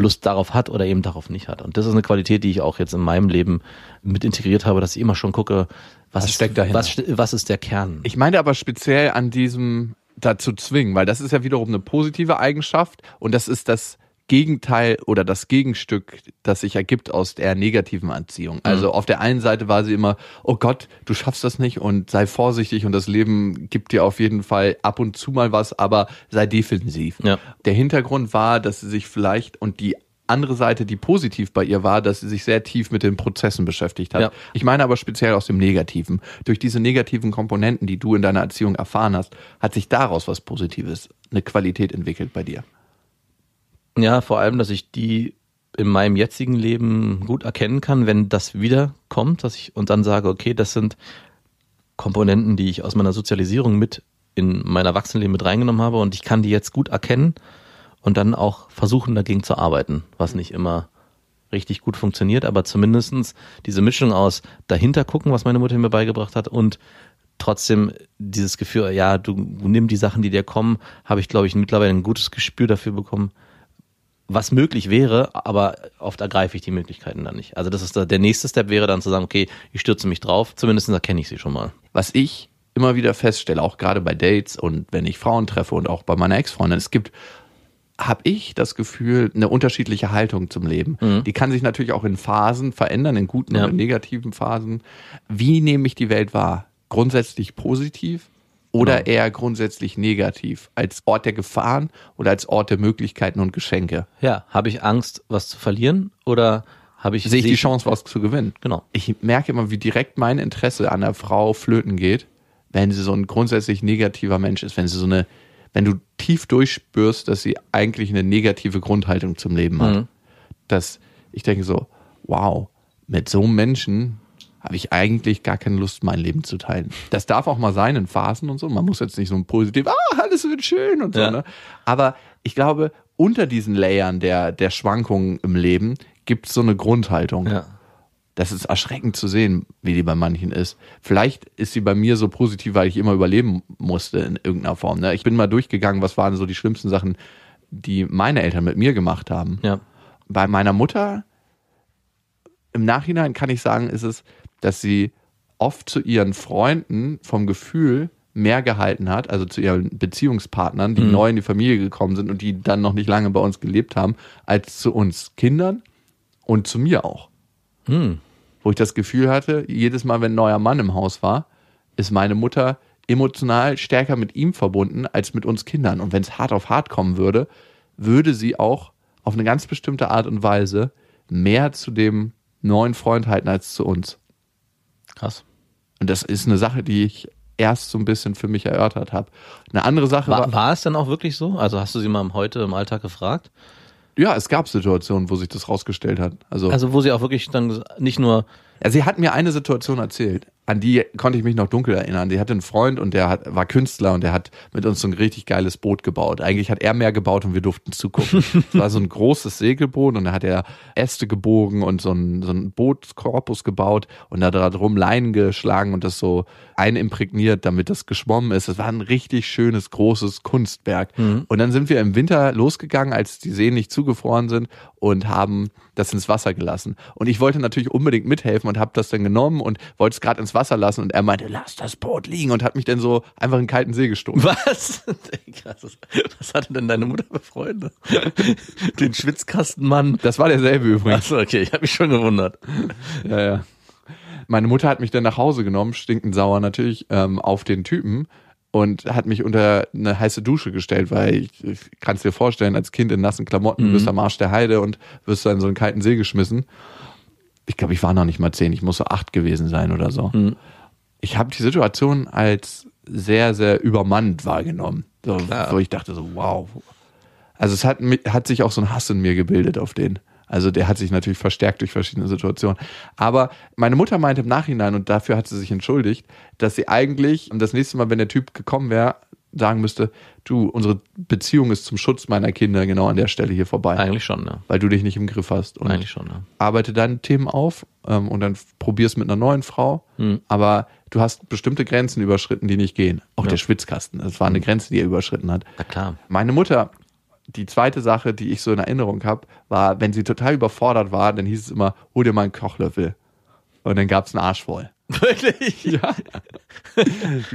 Speaker 4: Lust darauf hat oder eben darauf nicht hat. Und das ist eine Qualität, die ich auch jetzt in meinem Leben mit integriert habe, dass ich immer schon gucke, was,
Speaker 5: Was steckt dahinter?
Speaker 4: Was, was ist der Kern?
Speaker 5: Ich meine aber speziell an diesem dazu zwingen, weil das ist ja wiederum eine positive Eigenschaft und das ist das Gegenteil oder das Gegenstück, das sich ergibt aus der negativen Erziehung. Also auf der einen Seite war sie immer, oh Gott, du schaffst das nicht und sei vorsichtig und das Leben gibt dir auf jeden Fall ab und zu mal was, aber sei defensiv.
Speaker 4: Ja.
Speaker 5: Der Hintergrund war, dass sie sich vielleicht und die andere Seite, die positiv bei ihr war, dass sie sich sehr tief mit den Prozessen beschäftigt hat.
Speaker 4: Ja.
Speaker 5: Ich meine aber speziell aus dem Negativen. Durch diese negativen Komponenten, die du in deiner Erziehung erfahren hast, hat sich daraus was Positives, eine Qualität entwickelt bei dir.
Speaker 4: Ja, vor allem, dass ich die in meinem jetzigen Leben gut erkennen kann, wenn das wiederkommt, dass ich und dann sage, okay, das sind Komponenten, die ich aus meiner Sozialisierung mit in mein Erwachsenenleben mit reingenommen habe und ich kann die jetzt gut erkennen und dann auch versuchen, dagegen zu arbeiten, was nicht immer richtig gut funktioniert, aber zumindestens diese Mischung aus dahinter gucken, was meine Mutter mir beigebracht hat und trotzdem dieses Gefühl, ja, du nimm die Sachen, die dir kommen, habe ich, glaube ich, mittlerweile ein gutes Gespür dafür bekommen, was möglich wäre, aber oft ergreife ich die Möglichkeiten dann nicht. Also das ist da, der nächste Step wäre dann zu sagen, okay, ich stürze mich drauf, zumindest erkenne ich sie schon mal.
Speaker 5: Was ich immer wieder feststelle, auch gerade bei Dates und wenn ich Frauen treffe und auch bei meiner Ex-Freundin, es gibt habe ich das Gefühl, eine unterschiedliche Haltung zum Leben.
Speaker 4: Mhm.
Speaker 5: Die kann sich natürlich auch in Phasen verändern, in guten
Speaker 4: Ja.
Speaker 5: und in negativen Phasen. Wie nehme ich die Welt wahr? Grundsätzlich positiv oder
Speaker 4: Genau.
Speaker 5: eher grundsätzlich negativ? Als Ort der Gefahren oder als Ort der Möglichkeiten und Geschenke?
Speaker 4: Ja, habe ich Angst, was zu verlieren oder habe ich
Speaker 5: Sehe ich die Chance, was zu gewinnen?
Speaker 4: Genau.
Speaker 5: ich merke immer, wie direkt mein Interesse an der Frau flöten geht, wenn sie so ein grundsätzlich negativer Mensch ist, wenn sie so eine, wenn du tief durchspürst, dass sie eigentlich eine negative Grundhaltung zum Leben hat.
Speaker 4: Mhm.
Speaker 5: Dass ich denke so, wow, mit so einem Menschen habe ich eigentlich gar keine Lust, mein Leben zu teilen. Das darf auch mal sein in Phasen und so. Man muss jetzt nicht so ein positiv, ah, alles wird schön und so.
Speaker 4: Ja.
Speaker 5: Ne? Aber ich glaube, unter diesen Layern der, der Schwankungen im Leben gibt es so eine Grundhaltung.
Speaker 4: Ja.
Speaker 5: Das ist erschreckend zu sehen, wie die bei manchen ist. Vielleicht ist sie bei mir so positiv, weil ich immer überleben musste in irgendeiner Form. Ne? Ich bin mal durchgegangen, was waren so die schlimmsten Sachen, die meine Eltern mit mir gemacht haben.
Speaker 4: Ja.
Speaker 5: Bei meiner Mutter, im Nachhinein kann ich sagen, ist es, dass sie oft zu ihren Freunden vom Gefühl mehr gehalten hat, also zu ihren Beziehungspartnern, die neu in die Familie gekommen sind und die dann noch nicht lange bei uns gelebt haben, als zu uns Kindern und zu mir auch
Speaker 4: Hm.
Speaker 5: wo ich das Gefühl hatte, jedes Mal, wenn ein neuer Mann im Haus war, ist meine Mutter emotional stärker mit ihm verbunden als mit uns Kindern. Und wenn es hart auf hart kommen würde, würde sie auch auf eine ganz bestimmte Art und Weise mehr zu dem neuen Freund halten als zu uns.
Speaker 4: Krass.
Speaker 5: Und das ist eine Sache, die ich erst so ein bisschen für mich erörtert habe. Eine andere Sache war,
Speaker 4: War, war es denn auch wirklich so? Also hast du sie mal heute im Alltag gefragt?
Speaker 5: ja, es gab Situationen, wo sich das rausgestellt hat. Also,
Speaker 4: Also wo sie auch wirklich dann nicht nur
Speaker 5: Ja, sie hat mir eine Situation erzählt, an die konnte ich mich noch dunkel erinnern. Die hatte einen Freund und der hat, war Künstler und der hat mit uns so ein richtig geiles Boot gebaut. Eigentlich hat er mehr gebaut und wir durften zugucken. es war so ein großes Segelboot und da hat er Äste gebogen und so ein, so ein Bootskorpus gebaut und da drum Leinen geschlagen und das so einimprägniert, damit das geschwommen ist. Es war ein richtig schönes, großes Kunstwerk. Und dann sind wir im Winter losgegangen, als die Seen nicht zugefroren sind und haben das ins Wasser gelassen. Und ich wollte natürlich unbedingt mithelfen und habe das dann genommen und wollte es gerade ins Wasser lassen und er meinte, lass das Boot liegen und hat mich dann so einfach in den kalten See gestoßen.
Speaker 4: Was? Krass. Was hatte denn deine Mutter für Freunde? Den Schwitzkastenmann.
Speaker 5: Das war derselbe übrigens.
Speaker 4: Achso, okay, ich habe mich schon gewundert.
Speaker 5: Ja, ja. Meine Mutter hat mich dann nach Hause genommen, stinkend sauer natürlich, ähm, auf den Typen und hat mich unter eine heiße Dusche gestellt, weil ich, ich kann es dir vorstellen, als Kind in nassen Klamotten,
Speaker 4: Mhm.
Speaker 5: bist am Arsch der Heide und wirst dann in so einen kalten See geschmissen. Ich glaube, ich war noch nicht mal zehn, ich muss so acht gewesen sein oder so.
Speaker 4: Mhm.
Speaker 5: Ich habe die Situation als sehr, sehr übermannt wahrgenommen. So, wo ich dachte so, wow. Also es hat, hat sich auch so ein Hass in mir gebildet auf den. Also der hat sich natürlich verstärkt durch verschiedene Situationen. Aber meine Mutter meinte im Nachhinein, und dafür hat sie sich entschuldigt, dass sie eigentlich und das nächste Mal, wenn der Typ gekommen wäre, sagen müsste, du, unsere Beziehung ist zum Schutz meiner Kinder genau an der Stelle hier vorbei.
Speaker 4: Eigentlich schon, ja.
Speaker 5: Weil du dich nicht im Griff hast. Und
Speaker 4: Eigentlich schon, ja.
Speaker 5: arbeite deine Themen auf ähm, und dann probier's mit einer neuen Frau. Aber du hast bestimmte Grenzen überschritten, die nicht gehen. Auch der Schwitzkasten, das war eine Grenze, die er überschritten hat.
Speaker 4: Na klar.
Speaker 5: Meine Mutter, die zweite Sache, die ich so in Erinnerung habe, war, wenn sie total überfordert war, dann hieß es immer, hol dir mal einen Kochlöffel. Und dann gab's einen Arsch voll.
Speaker 4: Wirklich?
Speaker 5: Ja.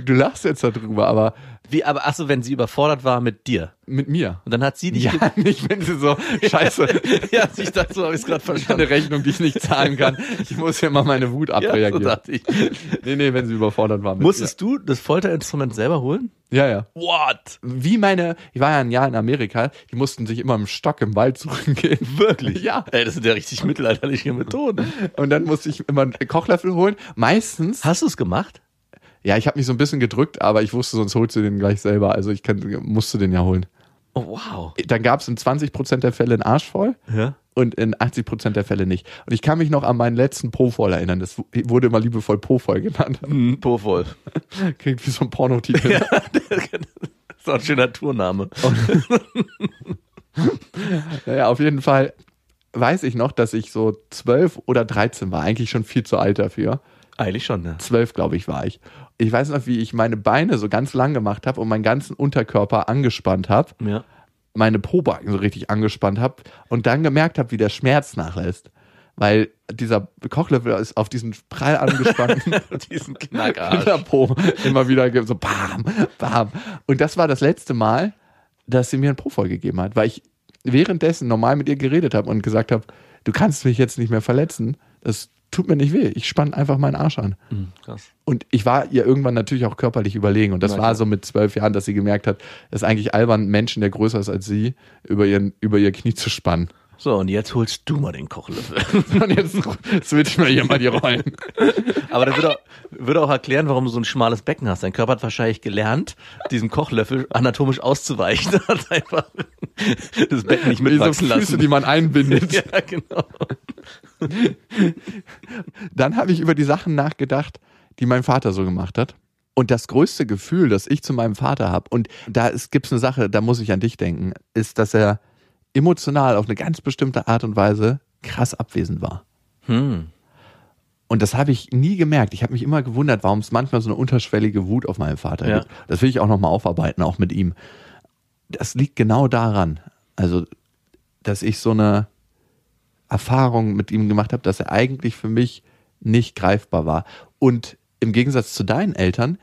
Speaker 5: du, lachst jetzt darüber, aber
Speaker 4: Wie, aber achso, wenn sie überfordert war mit dir.
Speaker 5: mit mir.
Speaker 4: Und dann hat sie dich.
Speaker 5: Ja, nicht, wenn sie so, scheiße,
Speaker 4: ja, ich dachte, so habe ich es gerade verstanden.
Speaker 5: eine Rechnung, die ich nicht zahlen kann. Ich muss ja mal meine Wut
Speaker 4: Ja, so
Speaker 5: abreagieren.
Speaker 4: dachte ich.
Speaker 5: nee, nee, wenn sie überfordert war. Mit
Speaker 4: Musstest du das Folterinstrument selber holen?
Speaker 5: Ja, ja.
Speaker 4: What?
Speaker 5: Wie meine, ich war ja ein Jahr in Amerika, die mussten sich immer im Stock im Wald suchen gehen. Wirklich? Ja.
Speaker 4: Ey, das sind ja richtig mittelalterliche Methoden.
Speaker 5: Und dann musste ich immer einen Kochlöffel holen. Meistens,
Speaker 4: Hast du es gemacht?
Speaker 5: ja, ich habe mich so ein bisschen gedrückt, aber ich wusste, sonst holst du den gleich selber. Also ich kann, musste den ja holen.
Speaker 4: Oh, wow.
Speaker 5: Dann gab es in 20% der Fälle einen Arsch voll
Speaker 4: Ja.
Speaker 5: und in 80% der Fälle nicht. Und ich kann mich noch an meinen letzten Po voll erinnern. Das wurde immer liebevoll Po voll genannt.
Speaker 4: Mhm, po voll.
Speaker 5: Klingt wie so ein Pornotitel.
Speaker 4: Ja, das ist auch ein schöner Tourname.
Speaker 5: Naja, auf jeden Fall weiß ich noch, dass ich so 12 oder 13 war. Eigentlich schon viel zu alt dafür.
Speaker 4: Eigentlich schon, ne?
Speaker 5: 12, glaube ich, war ich. Ich weiß noch, wie ich meine Beine so ganz lang gemacht habe und meinen ganzen Unterkörper angespannt habe,
Speaker 4: Ja.
Speaker 5: meine Pobacken so richtig angespannt habe und dann gemerkt habe, wie der Schmerz nachlässt. Weil dieser Kochlöffel ist auf diesen prall angespannten
Speaker 4: Diesen.
Speaker 5: Hinterpo immer wieder so bam, bam. Und das war das letzte Mal, dass sie mir einen Po vollgegeben hat, weil ich währenddessen normal mit ihr geredet habe und gesagt habe, du kannst mich jetzt nicht mehr verletzen. Das tut mir nicht weh. Ich spann einfach meinen Arsch an.
Speaker 4: Mhm, krass.
Speaker 5: Und ich war ihr irgendwann natürlich auch körperlich überlegen. Und das war so mit zwölf Jahren, dass sie gemerkt hat, es ist eigentlich albern, Menschen, der größer ist als sie, über, ihren, über ihr Knie zu spannen.
Speaker 4: So, und jetzt holst du mal den Kochlöffel.
Speaker 5: Und jetzt switchen wir hier mal die Rollen.
Speaker 4: Aber das würde auch, würde auch erklären, warum du so ein schmales Becken hast. Dein Körper hat wahrscheinlich gelernt, diesem Kochlöffel anatomisch auszuweichen. Hat einfach das Becken nicht mitwachsen
Speaker 5: Füße,
Speaker 4: lassen.
Speaker 5: die man einbindet.
Speaker 4: ja, genau.
Speaker 5: Dann habe ich über die Sachen nachgedacht, die mein Vater so gemacht hat. Und das größte Gefühl, das ich zu meinem Vater habe, und da gibt es eine Sache, da muss ich an dich denken, ist, dass er emotional auf eine ganz bestimmte Art und Weise krass abwesend war.
Speaker 4: Hm.
Speaker 5: Und das habe ich nie gemerkt. Ich habe mich immer gewundert, warum es manchmal so eine unterschwellige Wut auf meinen Vater
Speaker 4: Ja.
Speaker 5: gibt. Das will ich auch nochmal aufarbeiten, auch mit ihm. Das liegt genau daran, also, dass ich so eine Erfahrung mit ihm gemacht habe, dass er eigentlich für mich nicht greifbar war. Und im Gegensatz zu deinen Eltern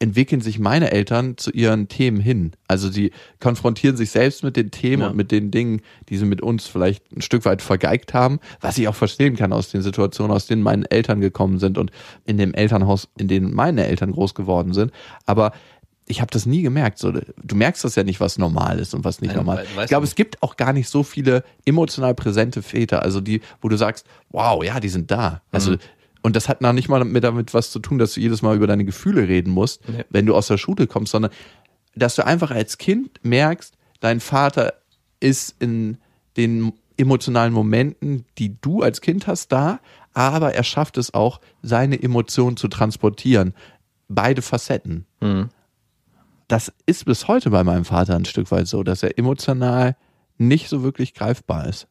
Speaker 5: entwickeln sich meine Eltern zu ihren Themen hin. Also sie konfrontieren sich selbst mit den Themen
Speaker 4: Ja.
Speaker 5: und mit den Dingen, die sie mit uns vielleicht ein Stück weit vergeigt haben, was ich auch verstehen kann aus den Situationen, aus denen meine Eltern gekommen sind und in dem Elternhaus, in dem meine Eltern groß geworden sind. Aber ich habe das nie gemerkt. So, du merkst das ja nicht, was normal ist und was nicht
Speaker 4: Nein,
Speaker 5: normal ist. Ich glaube, es gibt auch gar nicht so viele emotional präsente Väter, also die, wo du sagst, wow, ja, die sind da. Also und das hat noch nicht mal mit damit was zu tun, dass du jedes Mal über deine Gefühle reden musst,
Speaker 4: Nee.
Speaker 5: wenn du aus der Schule kommst, sondern dass du einfach als Kind merkst, dein Vater ist in den emotionalen Momenten, die du als Kind hast, da, aber er schafft es auch, seine Emotionen zu transportieren. Beide Facetten.
Speaker 4: Mhm.
Speaker 5: Das ist bis heute bei meinem Vater ein Stück weit so, dass er emotional nicht so wirklich greifbar ist.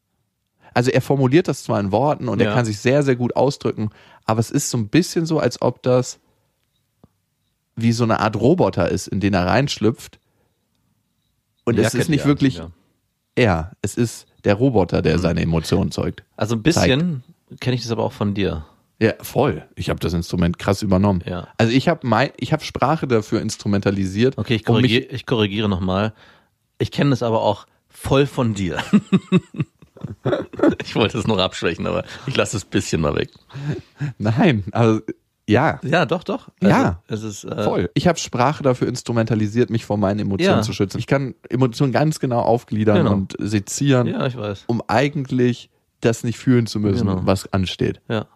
Speaker 5: Also er formuliert das zwar in Worten und er
Speaker 4: Ja.
Speaker 5: kann sich sehr, sehr gut ausdrücken, aber es ist so ein bisschen so, als ob das wie so eine Art Roboter ist, in den er reinschlüpft. Und es
Speaker 4: Jacke,
Speaker 5: ist nicht
Speaker 4: er
Speaker 5: wirklich
Speaker 4: anzieht,
Speaker 5: er, es ist der Roboter, der seine Emotionen zeugt.
Speaker 4: Also ein bisschen kenne ich das aber auch von dir.
Speaker 5: Ja, voll. Ich habe das Instrument krass übernommen.
Speaker 4: Ja.
Speaker 5: Also ich habe mein, ich habe Sprache dafür instrumentalisiert.
Speaker 4: Okay, ich
Speaker 5: um
Speaker 4: korrigiere, ich korrigiere nochmal. Ich kenne das aber auch voll von dir. ich wollte es noch abschwächen, aber ich lasse es ein bisschen mal weg.
Speaker 5: Nein, also ja,
Speaker 4: Ja, doch, doch.
Speaker 5: Ja.
Speaker 4: Es ist, äh,
Speaker 5: voll. Ich habe Sprache dafür instrumentalisiert, mich vor meinen Emotionen
Speaker 4: Ja.
Speaker 5: zu schützen. Ich kann Emotionen ganz genau aufgliedern
Speaker 4: Genau.
Speaker 5: und sezieren,
Speaker 4: Ja, ich weiß.
Speaker 5: um eigentlich das nicht fühlen zu müssen,
Speaker 4: Genau.
Speaker 5: was ansteht.
Speaker 4: Ja.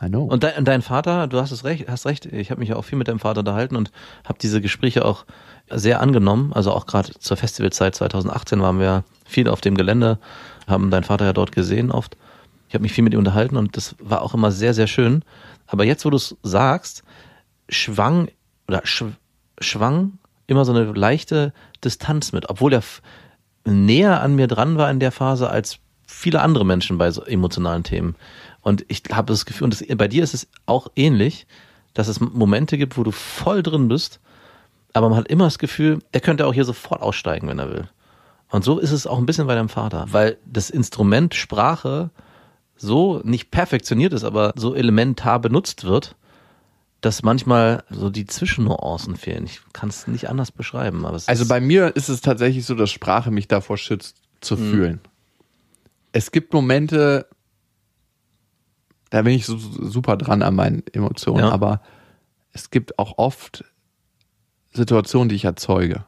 Speaker 5: I know.
Speaker 4: Und dein, und dein Vater, du hast es recht, hast recht. Ich habe mich ja auch viel mit deinem Vater unterhalten und habe diese Gespräche auch sehr angenommen. Also auch gerade zur Festivalzeit 2018 waren wir viel auf dem Gelände, haben deinen Vater ja dort gesehen oft. Ich habe mich viel mit ihm unterhalten und das war auch immer sehr, sehr schön. Aber jetzt, wo du es sagst, schwang oder schw schwang immer so eine leichte Distanz mit, obwohl er näher an mir dran war in der Phase als viele andere Menschen bei so emotionalen Themen. Und ich habe das Gefühl, und das, bei dir ist es auch ähnlich, dass es Momente gibt, wo du voll drin bist, aber man hat immer das Gefühl, der könnte auch hier sofort aussteigen, wenn er will. Und so ist es auch ein bisschen bei deinem Vater, weil das Instrument Sprache so nicht perfektioniert ist, aber so elementar benutzt wird, dass manchmal so die Zwischennuancen fehlen. Ich kann es nicht anders beschreiben. Aber es
Speaker 5: Also bei mir ist es tatsächlich so, dass Sprache mich davor schützt, zu
Speaker 4: Mhm.
Speaker 5: fühlen. Es gibt Momente, da bin ich so, super dran an meinen Emotionen,
Speaker 4: Ja.
Speaker 5: aber es gibt auch oft Situationen, die ich erzeuge.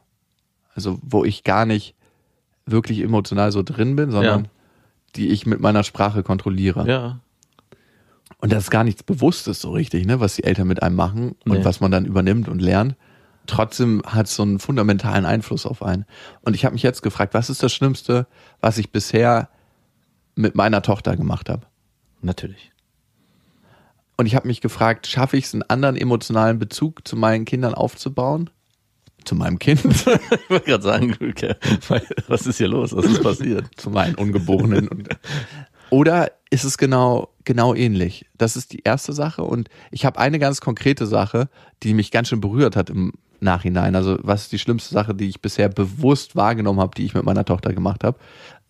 Speaker 5: Also wo ich gar nicht wirklich emotional so drin bin, sondern
Speaker 4: Ja.
Speaker 5: die ich mit meiner Sprache kontrolliere.
Speaker 4: ja,
Speaker 5: Und das ist gar nichts Bewusstes so richtig, ne, was die Eltern mit einem machen und
Speaker 4: Nee.
Speaker 5: was man dann übernimmt und lernt, trotzdem hat es so einen fundamentalen Einfluss auf einen. Und ich habe mich jetzt gefragt, was ist das Schlimmste, was ich bisher mit meiner Tochter gemacht habe?
Speaker 4: Natürlich.
Speaker 5: Und ich habe mich gefragt, schaffe ich es, einen anderen emotionalen Bezug zu meinen Kindern aufzubauen? Zu meinem Kind?
Speaker 4: Ich wollte gerade sagen, was ist hier los? Was ist passiert?
Speaker 5: zu meinen Ungeborenen. Oder ist es genau, genau ähnlich? Das ist die erste Sache. Und ich habe eine ganz konkrete Sache, die mich ganz schön berührt hat im Nachhinein. Also was ist die schlimmste Sache, die ich bisher bewusst wahrgenommen habe, die ich mit meiner Tochter gemacht habe?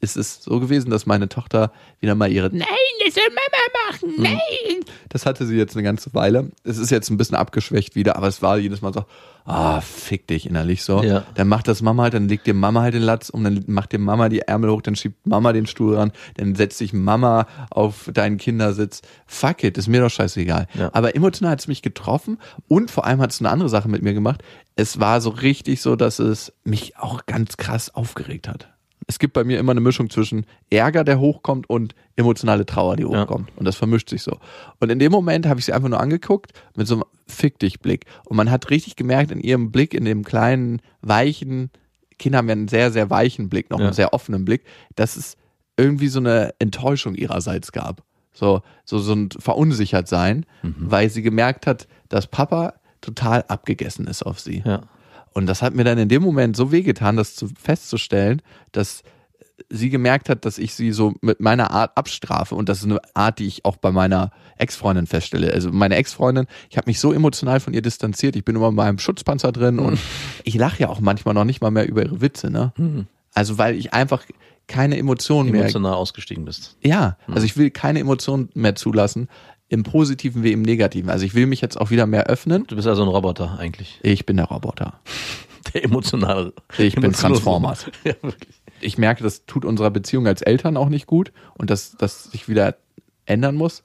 Speaker 5: Es ist so gewesen, dass meine Tochter wieder mal ihre Nein, das soll Mama machen, nein. Das hatte sie jetzt eine ganze Weile. Es ist jetzt ein bisschen abgeschwächt wieder, aber es war jedes Mal so, ah, fick dich innerlich so.
Speaker 4: Ja.
Speaker 5: Dann macht das Mama halt, dann legt dir Mama halt den Latz um, dann macht dir Mama die Ärmel hoch, dann schiebt Mama den Stuhl ran, dann setzt sich Mama auf deinen Kindersitz. Fuck it, ist mir doch scheißegal.
Speaker 4: Ja.
Speaker 5: Aber emotional hat es mich getroffen und vor allem hat es eine andere Sache mit mir gemacht. Es war so richtig so, dass es mich auch ganz krass aufgeregt hat. Es gibt bei mir immer eine Mischung zwischen Ärger, der hochkommt, und emotionale Trauer, die
Speaker 4: Ja.
Speaker 5: hochkommt. Und das vermischt sich so. Und in dem Moment habe ich sie einfach nur angeguckt mit so einem Fick dich Blick. Und man hat richtig gemerkt in ihrem Blick, in dem kleinen, weichen, Kinder haben ja einen sehr, sehr weichen Blick, noch
Speaker 4: Ja.
Speaker 5: einen sehr offenen Blick, dass es irgendwie so eine Enttäuschung ihrerseits gab. So, so, so ein verunsichert sein, weil sie gemerkt hat, dass Papa total abgegessen ist auf sie.
Speaker 4: Ja.
Speaker 5: Und das hat mir dann in dem Moment so wehgetan, das zu, festzustellen, dass sie gemerkt hat, dass ich sie so mit meiner Art abstrafe. Und das ist eine Art, die ich auch bei meiner Ex-Freundin feststelle. Also meine Ex-Freundin, ich habe mich so emotional von ihr distanziert. Ich bin immer in meinem Schutzpanzer drin und ich lache ja auch manchmal noch nicht mal mehr über ihre Witze. Ne? Also weil ich einfach keine Emotionen mehr
Speaker 4: Emotional ausgestiegen bist.
Speaker 5: ja, also ich will keine Emotionen mehr zulassen, im Positiven wie im Negativen. Also ich will mich jetzt auch wieder mehr öffnen.
Speaker 4: Du bist also ein Roboter eigentlich.
Speaker 5: Ich bin der Roboter.
Speaker 4: Der emotionale.
Speaker 5: Ich bin Transformers.
Speaker 4: Ja, wirklich.
Speaker 5: Ich merke, das tut unserer Beziehung als Eltern auch nicht gut und dass das sich wieder ändern muss.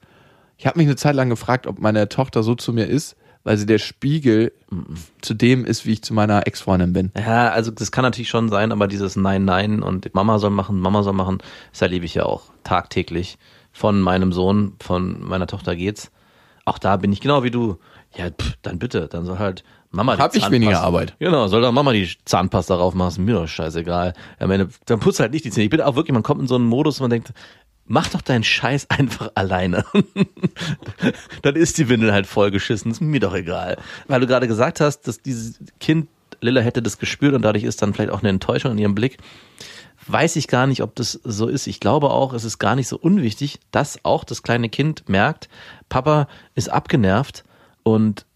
Speaker 5: Ich habe mich eine Zeit lang gefragt, ob meine Tochter so zu mir ist, weil sie der Spiegel zu dem ist, wie ich zu meiner Ex-Freundin bin.
Speaker 4: Ja, also das kann natürlich schon sein, aber dieses Nein, Nein und Mama soll machen, Mama soll machen, das erlebe ich ja auch tagtäglich. Von meinem Sohn, von meiner Tochter geht's. Auch da bin ich genau wie du. Ja, pff, dann bitte, dann soll halt Mama die
Speaker 5: Hab ich
Speaker 4: Zahnpasta-
Speaker 5: weniger Arbeit.
Speaker 4: Genau, soll doch Mama die Zahnpasta drauf machen, mir doch scheißegal. Am Ende, dann putzt halt nicht die Zähne. Ich bin auch wirklich, man kommt in so einen Modus, wo man denkt, mach doch deinen Scheiß einfach alleine. dann ist die Windel halt vollgeschissen, ist mir doch egal. Weil du gerade gesagt hast, dass dieses Kind, Lilla hätte das gespürt und dadurch ist dann vielleicht auch eine Enttäuschung in ihrem Blick. Weiß ich gar nicht, ob das so ist. Ich glaube auch, es ist gar nicht so unwichtig, dass auch das kleine Kind merkt, Papa ist abgenervt und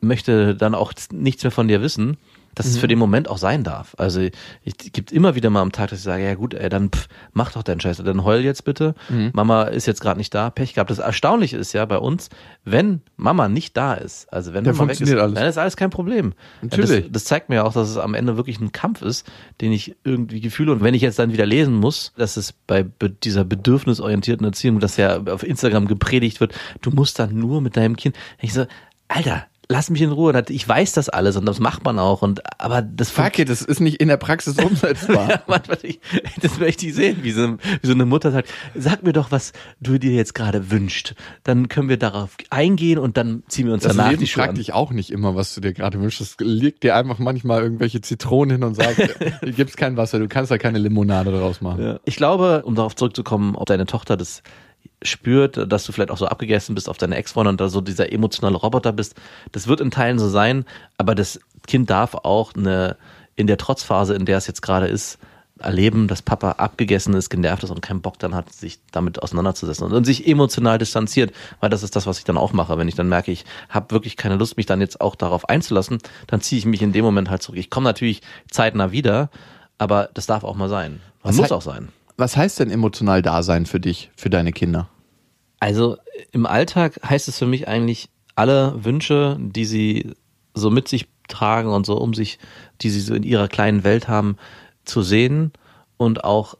Speaker 4: möchte dann auch nichts mehr von dir wissen, dass es für den Moment auch sein darf. Also ich gibt immer wieder mal am Tag, dass ich sage, ja gut, ey, dann pff, mach doch deinen Scheiß, dann heul jetzt bitte. Mama ist jetzt gerade nicht da, Pech gehabt. Das Erstaunliche ist ja bei uns, wenn Mama nicht da ist, also wenn
Speaker 5: Dann
Speaker 4: Mama weg ist,
Speaker 5: alles.
Speaker 4: dann ist alles kein Problem.
Speaker 5: Natürlich.
Speaker 4: Das, das zeigt mir ja auch, dass es am Ende wirklich ein Kampf ist, den ich irgendwie gefühle. Und wenn ich jetzt dann wieder lesen muss, dass es bei be dieser bedürfnisorientierten Erziehung, das ja auf Instagram gepredigt wird, du musst dann nur mit deinem Kind. Ich so, Alter, lass mich in Ruhe. Das- Ich weiß das alles und das macht man auch. Und aber das
Speaker 5: Fuck it, das ist nicht in der Praxis umsetzbar.
Speaker 4: ja, manchmal, ich, das möchte ich sehen, wie so, wie so eine Mutter sagt, sag mir doch, was du dir jetzt gerade wünschst. Dann können wir darauf eingehen und dann ziehen wir uns
Speaker 5: Das
Speaker 4: danach
Speaker 5: Leben
Speaker 4: die Schuhe
Speaker 5: fragt dich auch nicht immer, was du dir gerade wünschst. Es legt dir einfach manchmal irgendwelche Zitronen hin und sagt, hier gibt's kein Wasser, du kannst da keine Limonade draus machen.
Speaker 4: Ja. Ich glaube, um darauf zurückzukommen, ob deine Tochter das spürt, dass du vielleicht auch so abgegessen bist auf deine Ex-Freundin und da so dieser emotionale Roboter bist, das wird in Teilen so sein, aber das Kind darf auch eine, in der Trotzphase, in der es jetzt gerade ist, erleben, dass Papa abgegessen ist, genervt ist und keinen Bock dann hat, sich damit auseinanderzusetzen und, und sich emotional distanziert, weil das ist das, was ich dann auch mache. Wenn ich dann merke, ich habe wirklich keine Lust, mich dann jetzt auch darauf einzulassen, dann ziehe ich mich in dem Moment halt zurück. Ich komme natürlich zeitnah wieder, aber das darf auch mal sein. Und
Speaker 5: Was
Speaker 4: muss auch sein.
Speaker 5: Was heißt denn emotional da sein für dich, für deine Kinder?
Speaker 4: Also im Alltag heißt es für mich eigentlich, alle Wünsche, die sie so mit sich tragen und so um sich, die sie so in ihrer kleinen Welt haben, zu sehen und auch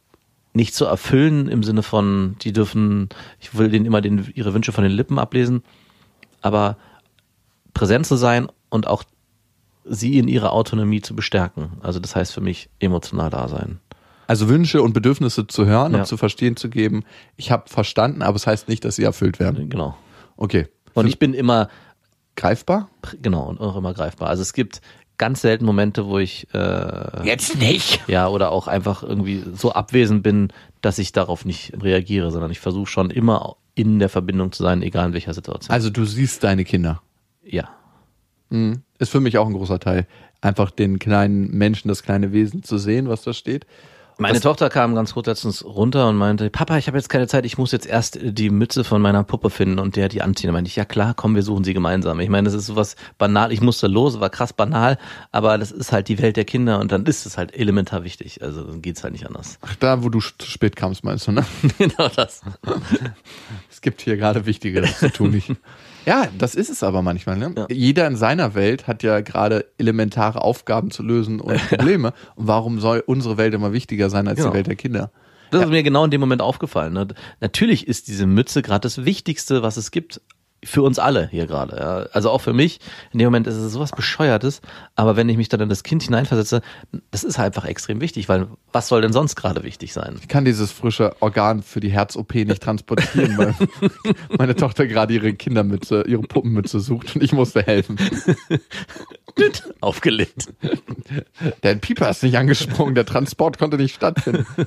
Speaker 4: nicht zu erfüllen im Sinne von, die dürfen, ich will denen immer den, ihre Wünsche von den Lippen ablesen, aber präsent zu sein und auch sie in ihrer Autonomie zu bestärken. Also das heißt für mich emotional da sein.
Speaker 5: Also Wünsche und Bedürfnisse zu hören
Speaker 4: Ja.
Speaker 5: und zu verstehen zu geben. Ich habe verstanden, aber es heißt nicht, dass sie erfüllt werden.
Speaker 4: Genau.
Speaker 5: Okay.
Speaker 4: Und ich bin immer
Speaker 5: greifbar?
Speaker 4: Genau, und auch immer greifbar. Also es gibt ganz selten Momente, wo ich äh,
Speaker 5: Jetzt nicht.
Speaker 4: ja oder auch einfach irgendwie so abwesend bin, dass ich darauf nicht reagiere, sondern ich versuche schon immer in der Verbindung zu sein, egal in welcher Situation.
Speaker 5: Also du siehst deine Kinder.
Speaker 4: ja.
Speaker 5: Mhm. Ist für mich auch ein großer Teil. Einfach den kleinen Menschen, das kleine Wesen zu sehen, was da steht.
Speaker 4: Meine
Speaker 5: Das-
Speaker 4: Tochter kam ganz kurz letztens runter und meinte, Papa, ich habe jetzt keine Zeit, ich muss jetzt erst die Mütze von meiner Puppe finden und der die anziehen. Da meinte ich, ja klar, komm, wir suchen sie gemeinsam. Ich meine, das ist sowas banal, ich musste los, war krass banal, aber das ist halt die Welt der Kinder und dann ist es halt elementar wichtig. Also dann geht's halt nicht anders.
Speaker 5: Ach, da, wo du zu spät kamst, meinst du, ne?
Speaker 4: genau das.
Speaker 5: Es gibt hier gerade Wichtigeres zu tun. Nicht. Ja, das ist es aber manchmal. Ne?
Speaker 4: Ja.
Speaker 5: Jeder in seiner Welt hat ja gerade elementare Aufgaben zu lösen und Probleme. und warum soll unsere Welt immer wichtiger sein als
Speaker 4: Genau.
Speaker 5: die Welt der Kinder?
Speaker 4: Das ist mir genau in dem Moment aufgefallen. Ne? Natürlich ist diese Mütze gerade das Wichtigste, was es gibt. Für uns alle hier gerade. Ja. Also auch für mich. In dem Moment ist es sowas Bescheuertes. Aber wenn ich mich dann in das Kind hineinversetze, das ist halt einfach extrem wichtig, weil was soll denn sonst gerade wichtig sein?
Speaker 5: Ich kann dieses frische Organ für die Herz-OP nicht transportieren, weil meine Tochter gerade ihre Kindermütze, ihre Puppenmütze sucht und ich musste helfen.
Speaker 4: Aufgelegt.
Speaker 5: Der Pieper ist nicht angesprungen, der Transport konnte nicht stattfinden.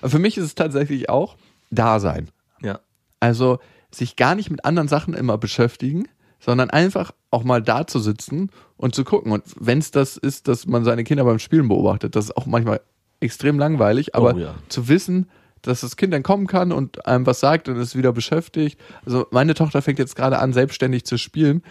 Speaker 5: Aber für mich ist es tatsächlich auch Dasein.
Speaker 4: Ja.
Speaker 5: Also sich gar nicht mit anderen Sachen immer beschäftigen, sondern einfach auch mal da zu sitzen und zu gucken. Und wenn es das ist, dass man seine Kinder beim Spielen beobachtet, das ist auch manchmal extrem langweilig, aber
Speaker 4: Oh ja.
Speaker 5: zu wissen, dass das Kind dann kommen kann und einem was sagt und ist wieder beschäftigt. Also meine Tochter fängt jetzt gerade an, selbstständig zu spielen.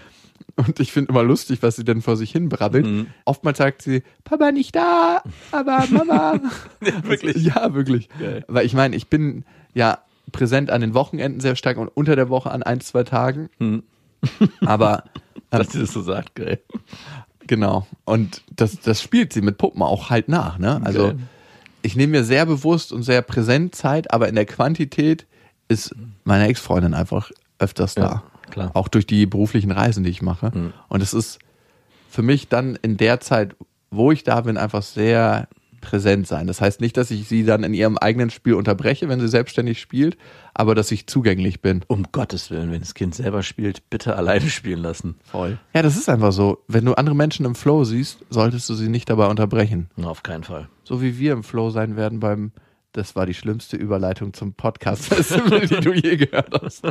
Speaker 5: Und ich finde immer lustig, was sie denn vor sich hin brabbelt.
Speaker 4: Mhm.
Speaker 5: Oftmals sagt sie, Papa nicht da, aber Mama.
Speaker 4: wirklich?
Speaker 5: Ja, wirklich.
Speaker 4: Geil.
Speaker 5: Weil ich meine, ich bin ja präsent an den Wochenenden sehr stark und unter der Woche an ein, zwei Tagen.
Speaker 4: Hm.
Speaker 5: Aber ähm,
Speaker 4: Dass sie das so sagt, geil.
Speaker 5: genau. Und das, das spielt sie mit Puppen auch halt nach. Ne? Also
Speaker 4: Geil.
Speaker 5: ich nehme mir sehr bewusst und sehr präsent Zeit, aber in der Quantität ist meine Ex-Freundin einfach öfters da.
Speaker 4: Ja, klar.
Speaker 5: Auch durch die beruflichen Reisen, die ich mache.
Speaker 4: Mhm.
Speaker 5: Und es ist für mich dann in der Zeit, wo ich da bin, einfach sehr präsent sein. Das heißt nicht, dass ich sie dann in ihrem eigenen Spiel unterbreche, wenn sie selbstständig spielt, aber dass ich zugänglich bin.
Speaker 4: Um Gottes Willen, wenn das Kind selber spielt, bitte alleine spielen lassen. Voll.
Speaker 5: Ja, das ist einfach so. Wenn du andere Menschen im Flow siehst, solltest du sie nicht dabei unterbrechen.
Speaker 4: Na, auf keinen Fall.
Speaker 5: So wie wir im Flow sein werden beim das war die schlimmste Überleitung zum Podcast, die du je gehört hast.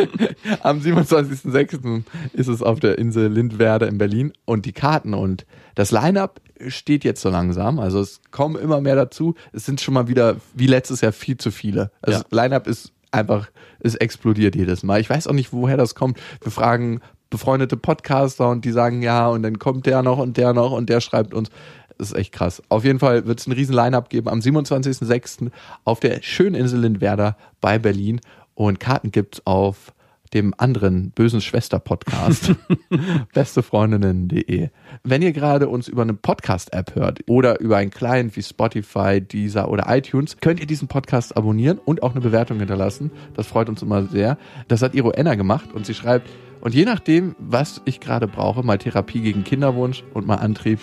Speaker 5: Am 27.06. ist es auf der Insel Lindwerde in Berlin und die Karten und das Line-Up steht jetzt so langsam. Also es kommen immer mehr dazu. Es sind schon mal wieder, wie letztes Jahr, viel zu viele. Also
Speaker 4: Ja.
Speaker 5: das Line-Up ist einfach, es explodiert jedes Mal. Ich weiß auch nicht, woher das kommt. Wir fragen befreundete Podcaster und die sagen ja und dann kommt der noch und der noch und der schreibt uns. Das ist echt krass. Auf jeden Fall wird es ein riesen Line-Up geben am 27.06. auf der schönen Insel Lindwerder bei Berlin und Karten gibt's auf dem anderen bösen Schwester-Podcast, bestefreundinnen.de. Wenn ihr gerade uns über eine Podcast-App hört oder über einen Client wie Spotify, Deezer oder iTunes, könnt ihr diesen Podcast abonnieren und auch eine Bewertung hinterlassen. Das freut uns immer sehr. Das hat Iro Enna gemacht und sie schreibt, und je nachdem, was ich gerade brauche, mal Therapie gegen Kinderwunsch und mal Antrieb,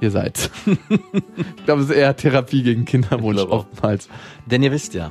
Speaker 5: ihr seid's. ich glaube, es ist eher Therapie gegen Kinderwunsch oftmals.
Speaker 4: Denn ihr wisst ja,